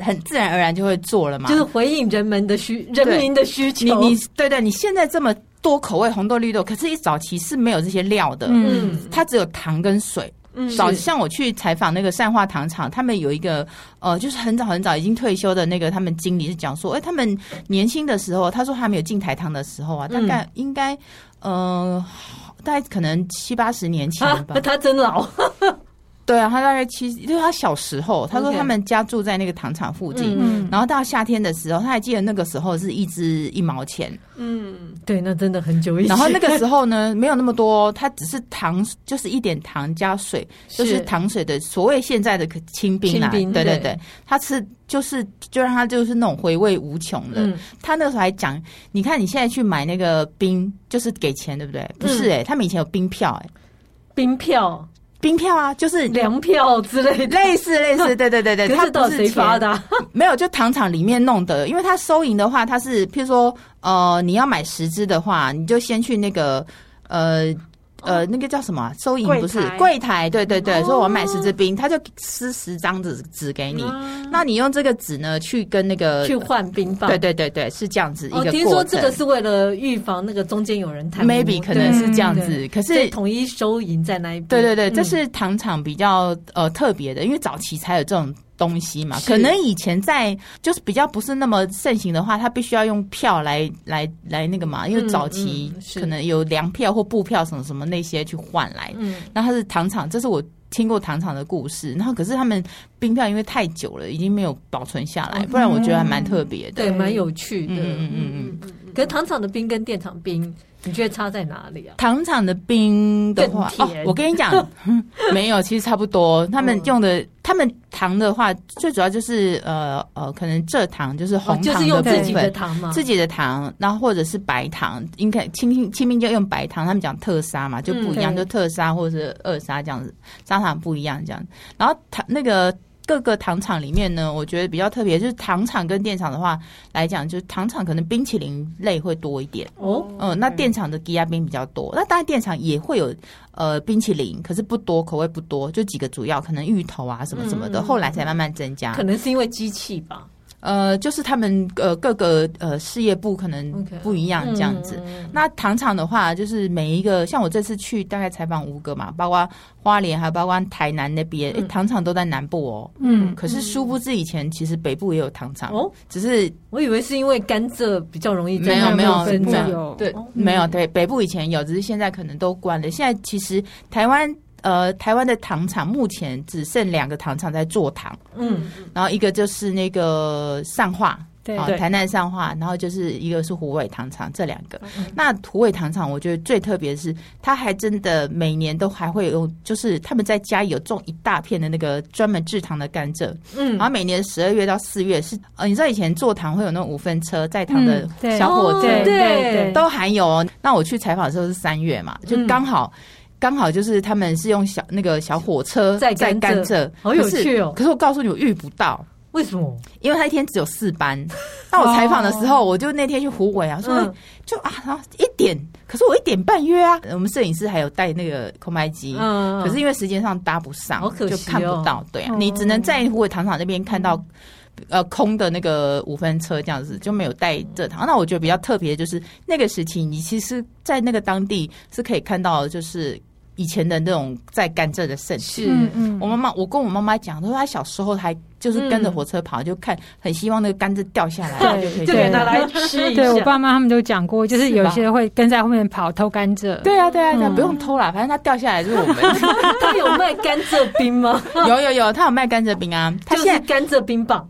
[SPEAKER 4] 很自然而然就会做了嘛。
[SPEAKER 1] 就是回应人们的需，人民的需求。
[SPEAKER 4] 你你对对，你现在这么多口味，红豆绿豆，可是一早期是没有这些料的，嗯，它只有糖跟水。嗯，早像我去采访那个善化糖厂，他们有一个呃，就是很早很早已经退休的那个他们经理是讲说，哎、欸，他们年轻的时候，他说还没有进台糖的时候啊，大概应该。嗯，大概可能七八十年前吧。
[SPEAKER 1] 他真老。
[SPEAKER 4] 对啊，他大概七，就是他小时候，他说他们家住在那个糖厂附近，嗯、然后到夏天的时候，他还记得那个时候是一支一毛钱。
[SPEAKER 1] 嗯，对，那真的很久以前。
[SPEAKER 4] 然后那个时候呢，没有那么多，它只是糖，就是一点糖加水，就是糖水的所谓现在的清冰啊。冰对对对，他吃就是就让他就是那种回味无穷的。嗯、他那个时候还讲，你看你现在去买那个冰，就是给钱对不对？不是哎、欸，他们以前有冰票哎、欸，
[SPEAKER 1] 冰票。
[SPEAKER 4] 冰票啊，就是
[SPEAKER 1] 粮票之类的，
[SPEAKER 4] 类似类似，对对对对，
[SPEAKER 1] 他是到谁发的？
[SPEAKER 4] 没有，就糖厂里面弄的。因为它收银的话，它是譬如说，呃，你要买十支的话，你就先去那个呃呃那个叫什么收银不是柜台，对对对，说我买十支冰，他就撕十张纸纸给你，那你用这个纸呢去跟那个
[SPEAKER 1] 去换冰棒，
[SPEAKER 4] 对对对对，是这样子一个过程。
[SPEAKER 1] 听说这个是为了预防那个中间有人贪
[SPEAKER 4] ，maybe 可能是这样子，可是
[SPEAKER 1] 统一收银在那一边。
[SPEAKER 4] 对对对，这是糖厂比较呃特别的，因为早期才有这种。东西嘛，可能以前在就是比较不是那么盛行的话，他必须要用票来来来那个嘛，因为早期可能有粮票或布票什么什么那些去换来。嗯，那他是糖厂，这是我听过糖厂的故事。然后可是他们冰票因为太久了，已经没有保存下来，不然我觉得还蛮特别的，
[SPEAKER 1] 对，蛮有趣的。嗯嗯嗯嗯。可是糖厂的冰跟电厂冰。你觉得差在哪里啊？
[SPEAKER 4] 糖厂的冰的话，哦，我跟你讲，没有，其实差不多。他们用的，他们糖的话，最主要就是呃呃，可能蔗糖就是红糖用自己的糖嘛，自己的糖，然后或者是白糖，应该清清清明就用白糖，他们讲特砂嘛，就不一样，就特砂或者是二砂这样子，砂糖不一样这样。然后糖那个。各个糖厂里面呢，我觉得比较特别，就是糖厂跟电厂的话来讲，就是糖厂可能冰淇淋类会多一点。哦，嗯，那电厂的低压冰比较多，那当然电厂也会有呃冰淇淋，可是不多，口味不多，就几个主要，可能芋头啊什么什么的，后来才慢慢增加，
[SPEAKER 1] 可能是因为机器吧。
[SPEAKER 4] 呃，就是他们呃各个呃事业部可能不一样这样子。Okay. 嗯、那糖厂的话，就是每一个像我这次去大概采访五个嘛，包括花莲，还有包括台南那边，嗯、糖厂都在南部哦。嗯。可是殊不知以前其实北部也有糖厂哦，只是
[SPEAKER 1] 我以为是因为甘蔗比较容易
[SPEAKER 4] 没有没有
[SPEAKER 1] 生长，
[SPEAKER 4] 对，没有对北部以前有，只是现在可能都关了。现在其实台湾。呃，台湾的糖厂目前只剩两个糖厂在做糖，嗯，然后一个就是那个上化，对，台南上化，然后就是一个是虎尾糖厂，这两个。嗯、那虎尾糖厂，我觉得最特别的是，它还真的每年都还会有，就是他们在家有种一大片的那个专门制糖的甘蔗，嗯，然后每年十二月到四月是，呃，你知道以前做糖会有那种五分车载糖的小伙子，对对对，都还有哦。那我去采访的时候是三月嘛，就刚好。嗯刚好就是他们是用小那个小火车在在甘蔗，
[SPEAKER 1] 好有趣哦！
[SPEAKER 4] 可是我告诉你，我遇不到，
[SPEAKER 1] 为什么？
[SPEAKER 4] 因为他一天只有四班。那我采访的时候，我就那天去湖尾啊，说就啊，然后一点，可是我一点半约啊。我们摄影师还有带那个空拍机，嗯可是因为时间上搭不上，就看不到。对啊，你只能在湖尾糖厂那边看到呃空的那个五分车这样子，就没有带蔗糖。那我觉得比较特别的就是那个时期，你其实，在那个当地是可以看到，就是。以前的那种在甘蔗的盛世，嗯嗯，我妈妈，我跟我妈妈讲，她说她小时候还就是跟着火车跑，就看很希望那个甘蔗掉下来，就可以
[SPEAKER 3] 对拿来吃。对我爸妈他们都讲过，就是有些会跟在后面跑偷甘蔗。
[SPEAKER 4] 对啊对啊，对，不用偷啦，反正它掉下来就是我们。
[SPEAKER 1] 他有卖甘蔗冰吗？
[SPEAKER 4] 有有有，他有卖甘蔗冰啊。他
[SPEAKER 1] 现在甘蔗冰棒。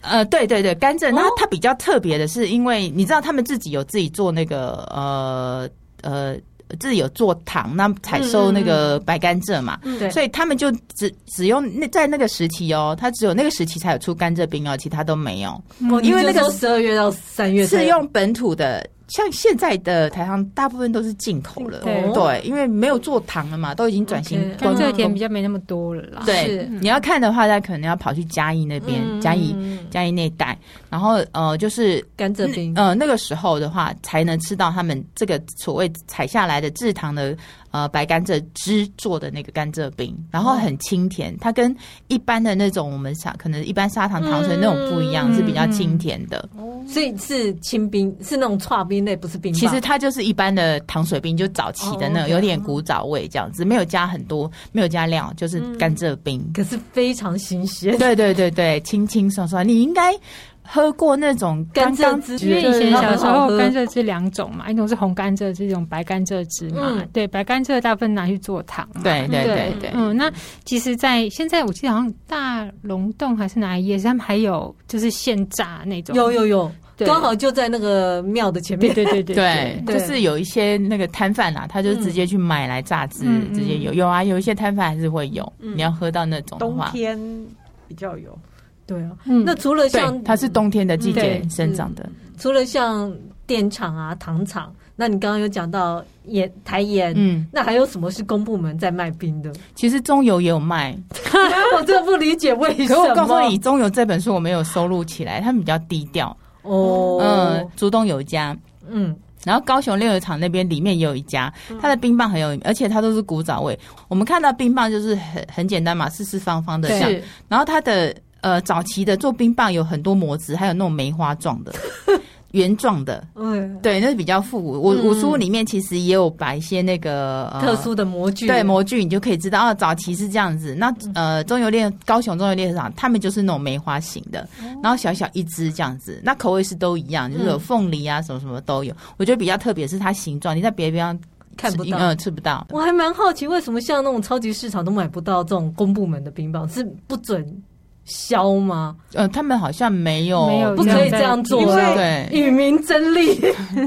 [SPEAKER 4] 呃，对对对，甘蔗。然后它比较特别的是，因为你知道他们自己有自己做那个呃呃。自己有做糖，那采收那个白甘蔗嘛，嗯。嗯、所以他们就只只用那在那个时期哦，他只有那个时期才有出甘蔗冰哦，其他都没有，
[SPEAKER 1] 嗯、因为那个十二月到三月
[SPEAKER 4] 是用本土的。像现在的台糖大部分都是进口了，对，对，因为没有做糖了嘛，都已经转型。
[SPEAKER 3] 甘蔗甜比较没那么多了啦。
[SPEAKER 4] 对，你要看的话，他可能要跑去嘉义那边，嘉义嘉义那带，然后呃，就是
[SPEAKER 1] 甘蔗冰，
[SPEAKER 4] 呃，那个时候的话，才能吃到他们这个所谓采下来的制糖的。呃，白甘蔗汁做的那个甘蔗冰，然后很清甜，它跟一般的那种我们砂可能一般砂糖糖水那种不一样，嗯、是比较清甜的。
[SPEAKER 1] 所以是清冰，是那种挫冰类，不是冰。
[SPEAKER 4] 其实它就是一般的糖水冰，就早期的那种，有点古早味这样子，没有加很多，没有加料，就是甘蔗冰。
[SPEAKER 1] 可是非常新鲜。
[SPEAKER 4] 对对对对，清清爽爽，你应该。喝过那种甘蔗汁，
[SPEAKER 3] 因为以前小时候甘蔗汁两种嘛，一种是红甘蔗汁，一种白甘蔗汁嘛。嗯、对，白甘蔗大部分拿去做糖。
[SPEAKER 4] 对对对对。
[SPEAKER 3] 嗯，那其实，在现在我记得好像大龙洞还是哪里他们还有就是现榨那种。
[SPEAKER 1] 有有有，刚好就在那个庙的前面。
[SPEAKER 3] 对对对
[SPEAKER 4] 对 对，就是有一些那个摊贩啊，他就直接去买来榨汁，嗯、直接有有啊，有一些摊贩还是会有。嗯、你要喝到那种的话，
[SPEAKER 2] 冬天比较有。
[SPEAKER 1] 对啊，嗯、那除了像
[SPEAKER 4] 它是冬天的季节生长的，
[SPEAKER 1] 除了像电厂啊、糖厂，那你刚刚有讲到盐台盐，嗯，那还有什么是公部门在卖冰的？
[SPEAKER 4] 其实中油也有卖，
[SPEAKER 1] 我真的不理解为什么。
[SPEAKER 4] 可我告诉你，中油这本书我没有收录起来，他们比较低调哦。嗯，竹东有一家，嗯，然后高雄炼油厂那边里面也有一家，它的冰棒很有名，而且它都是古早味。我们看到冰棒就是很很简单嘛，四四方方的这样。然后它的呃早期的做冰棒有很多模子，还有那种梅花状的。圆状的，嗯，对，那是比较复古。我我书里面其实也有摆一些那个、呃、
[SPEAKER 1] 特殊的模具，
[SPEAKER 4] 对模具，你就可以知道哦，早期是这样子。那呃，中油炼高雄中油炼厂，他们就是那种梅花型的，然后小小一只这样子，那口味是都一样，就是有凤梨啊什么什么都有。我觉得比较特别是它形状，你在别的地方
[SPEAKER 1] 看不到，
[SPEAKER 4] 嗯，吃不到。
[SPEAKER 1] 我还蛮好奇，为什么像那种超级市场都买不到这种公部门的冰棒，是不准？削吗？
[SPEAKER 4] 呃，他们好像没有，
[SPEAKER 1] 没有，不可以这样做，对，与民争利。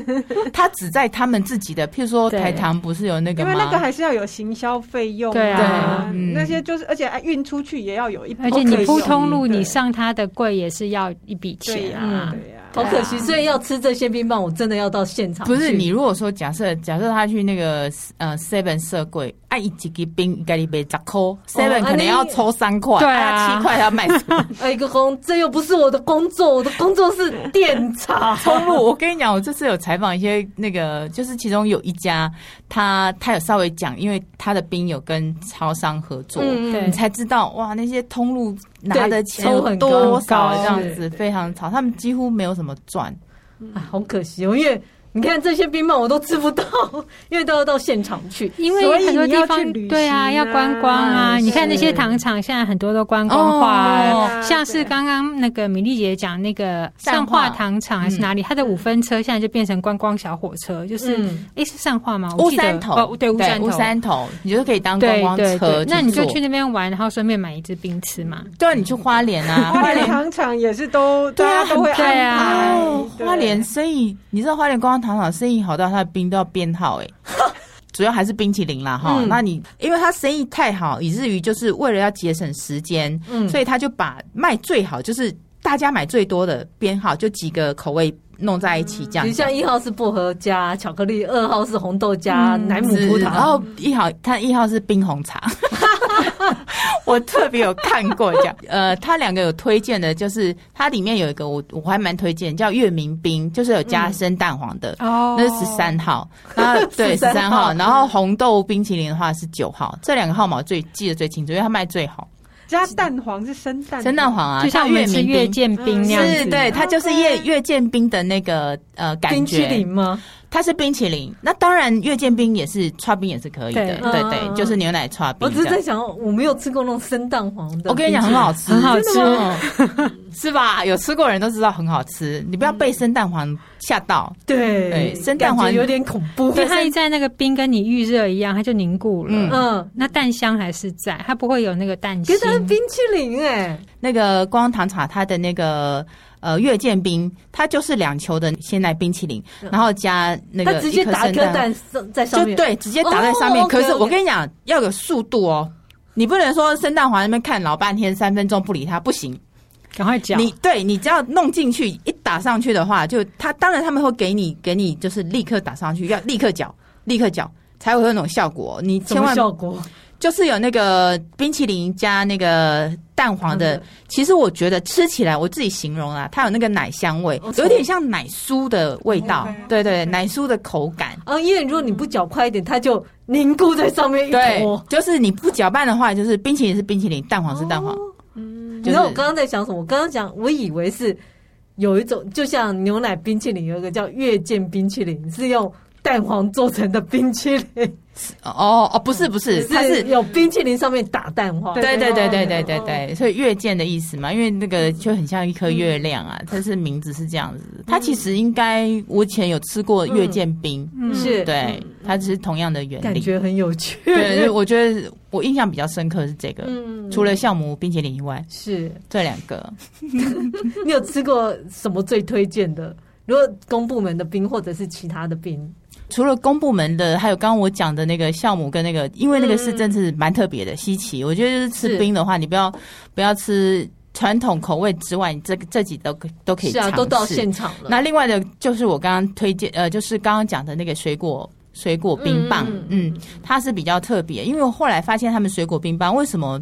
[SPEAKER 4] 他只在他们自己的，譬如说台糖不是有那个吗？
[SPEAKER 2] 因为那个还是要有行销费用，
[SPEAKER 3] 对啊，
[SPEAKER 2] 那些就是，而且运出去也要有一笔，
[SPEAKER 3] 而且你铺通路，你上他的柜也是要一笔钱啊，
[SPEAKER 2] 对呀。
[SPEAKER 1] 好可惜，所以要吃这些冰棒，我真的要到现场。
[SPEAKER 4] 不是你如果说假设假设他去那个呃 Seven 设柜，啊一几个冰一个礼拜十块，Seven 可能要抽三块，
[SPEAKER 3] 对啊，
[SPEAKER 4] 七块要卖什么？
[SPEAKER 1] 哎，个工，这又不是我的工作，我的工作是电茶
[SPEAKER 4] 通路。我跟你讲，我这次有采访一些那个，就是其中有一家，他他有稍微讲，因为他的冰有跟超商合作，你才知道哇，那些通路。拿的钱很多少？这样子非常吵，他们几乎没有什么赚，
[SPEAKER 1] 啊，好可惜哦，因为。你看这些冰棒我都吃不到，因为都要到现场去，
[SPEAKER 3] 因为很多地方对啊要观光啊。你看那些糖厂现在很多都观光化，像是刚刚那个米莉姐讲那个上化糖厂还是哪里，它的五分车现在就变成观光小火车，就是诶是上化吗？
[SPEAKER 4] 乌山头
[SPEAKER 3] 哦对乌山头，
[SPEAKER 4] 乌山头你就可以当观光车，
[SPEAKER 3] 那你就去那边玩，然后顺便买一支冰吃嘛。
[SPEAKER 4] 对啊，你去花莲啊，
[SPEAKER 2] 花莲糖厂也是都对啊都会
[SPEAKER 3] 对啊，
[SPEAKER 4] 花莲所以你知道花莲观光。糖厂生意好到他的冰都要编号哎，主要还是冰淇淋啦哈。嗯、那你因为他生意太好，以至于就是为了要节省时间，嗯，所以他就把卖最好，就是大家买最多的编号，就几个口味弄在一起这样。
[SPEAKER 1] 你像一号是薄荷加巧克力，二号是红豆加奶母葡萄，
[SPEAKER 4] 然后一号他一号是冰红茶。我特别有看过这样，呃，他两个有推荐的，就是它里面有一个我我还蛮推荐，叫月明冰，就是有加生蛋黄的，哦、嗯，那是十三号，然后对十三号，然后红豆冰淇淋的话是九号，这两个号码最记得最清楚，因为它卖最好。
[SPEAKER 2] 加蛋黄是生蛋，
[SPEAKER 4] 生蛋黄啊，
[SPEAKER 3] 就像月明月见冰那样子，
[SPEAKER 4] 是对，它就是月月见冰的那个呃感觉。
[SPEAKER 1] 冰淇淋吗？
[SPEAKER 4] 它是冰淇淋，那当然月见冰也是剉冰也是可以的，对对，就是牛奶剉冰。
[SPEAKER 1] 我只是在想，我没有吃过那种生蛋黄的。
[SPEAKER 4] 我跟你讲，很好吃，
[SPEAKER 3] 很好吃，
[SPEAKER 4] 是吧？有吃过人都知道很好吃。你不要被生蛋黄吓到，
[SPEAKER 1] 对，生蛋黄有点恐怖，
[SPEAKER 3] 因为它一在那个冰跟你预热一样，它就凝固了。嗯，那蛋香还是在，它不会有那个蛋腥。
[SPEAKER 1] 可是冰淇淋哎，
[SPEAKER 4] 那个光糖茶它的那个。呃，月见冰，它就是两球的鲜奶冰淇淋，然后加那个，
[SPEAKER 1] 它直接打一颗蛋在上面，
[SPEAKER 4] 就对，直接打在上面。可是我跟你讲，要有速度哦，你不能说生蛋黄那边看老半天，三分钟不理它不行，
[SPEAKER 3] 赶快搅。
[SPEAKER 4] 你对你只要弄进去，一打上去的话，就他当然他们会给你给你就是立刻打上去，要立刻搅，立刻搅才会有那种效果。你千万
[SPEAKER 1] 效果。
[SPEAKER 4] 就是有那个冰淇淋加那个蛋黄的，其实我觉得吃起来我自己形容啊，它有那个奶香味，有点像奶酥的味道，对对，奶酥的口感。
[SPEAKER 1] 啊，因为如果你不搅快一点，它就凝固在上面一坨。
[SPEAKER 4] 对，就是你不搅拌的话，就是冰淇淋是冰淇淋，蛋黄是蛋黄。
[SPEAKER 1] 嗯，你知道我刚刚在想什么？我刚刚讲，我以为是有一种，就像牛奶冰淇淋，有一个叫月见冰淇淋，是用蛋黄做成的冰淇淋。
[SPEAKER 4] 哦哦，不是不是，它是
[SPEAKER 1] 有冰淇淋上面打蛋花。
[SPEAKER 4] 对对对对对对对，所以月见的意思嘛，因为那个就很像一颗月亮啊，它是名字是这样子。它其实应该我以前有吃过月见冰，
[SPEAKER 1] 是
[SPEAKER 4] 对，它只是同样的原理，
[SPEAKER 1] 感觉很有趣。
[SPEAKER 4] 对，我觉得我印象比较深刻是这个，除了酵母冰淇淋以外，
[SPEAKER 1] 是
[SPEAKER 4] 这两个。
[SPEAKER 1] 你有吃过什么最推荐的？如果公部门的冰，或者是其他的冰？
[SPEAKER 4] 除了公部门的，还有刚刚我讲的那个酵母跟那个，因为那个是真是蛮特别的稀奇。我觉得就是吃冰的话，你不要不要吃传统口味之外，你这这几都都可以。是啊，
[SPEAKER 1] 都到现场了。
[SPEAKER 4] 那另外的就是我刚刚推荐，呃，就是刚刚讲的那个水果水果冰棒，嗯，它是比较特别，因为我后来发现他们水果冰棒为什么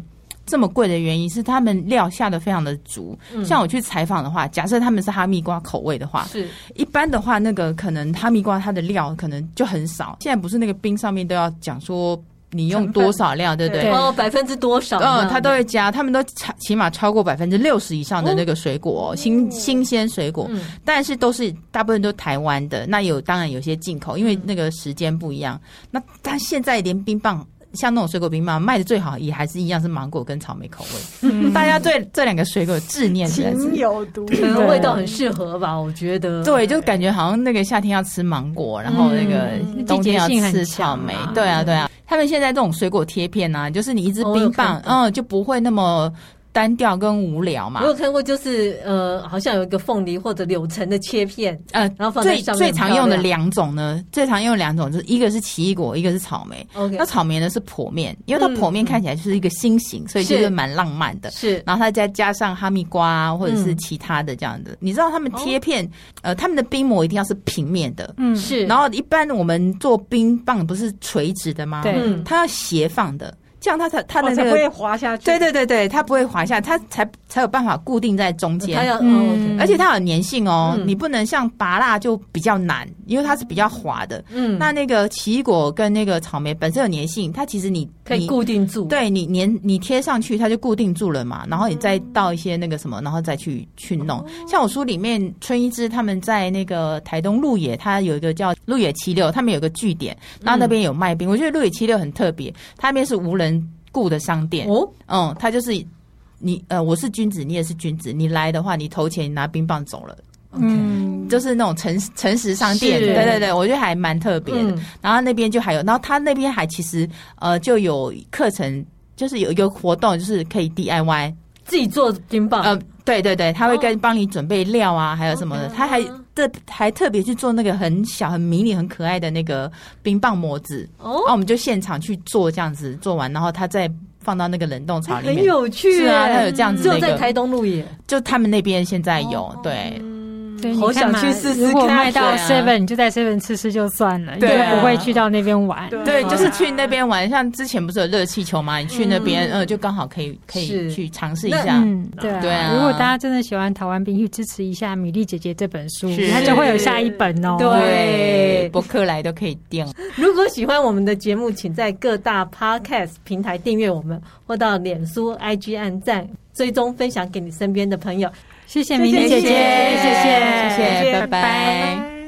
[SPEAKER 4] 这么贵的原因是他们料下的非常的足。嗯、像我去采访的话，假设他们是哈密瓜口味的话，
[SPEAKER 1] 是
[SPEAKER 4] 一般的话，那个可能哈密瓜它的料可能就很少。现在不是那个冰上面都要讲说。你用多少量，对不对？
[SPEAKER 1] 哦，百分之多少？
[SPEAKER 4] 嗯，他都会加，他们都超起码超过百分之六十以上的那个水果，哦、新新鲜水果，嗯、但是都是大部分都台湾的。那有当然有些进口，因为那个时间不一样。嗯、那但现在连冰棒，像那种水果冰棒卖的最好，也还是一样是芒果跟草莓口味。嗯、大家对这两个水果执念，
[SPEAKER 2] 情有独钟，
[SPEAKER 1] 可能味道很适合吧？我觉得，
[SPEAKER 4] 对，就感觉好像那个夏天要吃芒果，然后那个冬天要吃草莓。嗯、对啊，对啊。他们现在这种水果贴片啊，就是你一支冰棒，嗯，就不会那么。单调跟无聊嘛，
[SPEAKER 1] 我有看过，就是呃，好像有一个凤梨或者柳橙的切片，呃，然后放
[SPEAKER 4] 在上面。最最常用的两种呢，最常用的两种就是一个是奇异果，一个是草莓。
[SPEAKER 1] OK，
[SPEAKER 4] 那草莓呢是剖面，因为它剖面看起来就是一个心形，所以就是蛮浪漫的。
[SPEAKER 1] 是，
[SPEAKER 4] 然后它再加上哈密瓜或者是其他的这样的。你知道他们贴片，呃，他们的冰膜一定要是平面的，
[SPEAKER 1] 嗯，是。
[SPEAKER 4] 然后一般我们做冰棒不是垂直的吗？
[SPEAKER 1] 对，
[SPEAKER 4] 它要斜放的。这样它才它的那个
[SPEAKER 2] 不会滑下去。
[SPEAKER 4] 对对对对，它不会滑下，它才才有办法固定在中间。
[SPEAKER 1] 它要嗯，
[SPEAKER 4] 而且它有粘性哦，你不能像拔蜡就比较难，因为它是比较滑的。嗯，那那个奇异果跟那个草莓本身有粘性，它其实你
[SPEAKER 1] 可以固定住。
[SPEAKER 4] 对，你粘你贴上去，它就固定住了嘛。然后你再倒一些那个什么，然后再去去弄。像我书里面春一枝他们在那个台东鹿野，它有一个叫鹿野七六，他们有个据点，然后那边有卖冰。我觉得鹿野七六很特别，它那边是无人。顾的商店。哦，嗯，他就是你呃，我是君子，你也是君子，你来的话，你投钱，你拿冰棒走了，嗯，就是那种诚诚实商店，对对对，我觉得还蛮特别的。然后那边就还有，然后他那边还其实呃就有课程，就是有一个活动，就是可以 DIY
[SPEAKER 1] 自己做冰棒，呃，
[SPEAKER 4] 对对对，他会跟帮你准备料啊，还有什么的，他还特还特别去做那个很小很迷你很可爱的那个冰棒模子哦，然后我们就现场去做这样子，做完然后他再放到那个冷冻槽里面，
[SPEAKER 1] 很有趣，
[SPEAKER 4] 是啊，他有这样子，
[SPEAKER 1] 就在台东路也，
[SPEAKER 4] 就他们那边现在有对。
[SPEAKER 1] 好想去试试看。
[SPEAKER 3] 如果卖到 Seven，你就在 Seven 吃吃就算了，对，不会去到那边玩。
[SPEAKER 4] 对，就是去那边玩。像之前不是有热气球吗？你去那边，嗯，就刚好可以可以去尝试一下。
[SPEAKER 3] 嗯，对对啊。如果大家真的喜欢台湾冰，去支持一下米粒姐姐这本书，它就会有下一本哦。
[SPEAKER 1] 对，
[SPEAKER 4] 博客来都可以订。
[SPEAKER 1] 如果喜欢我们的节目，请在各大 Podcast 平台订阅我们，或到脸书 IG 按赞、追踪、分享给你身边的朋友。
[SPEAKER 3] 谢谢米粒姐姐，谢谢，
[SPEAKER 4] 谢谢，拜拜。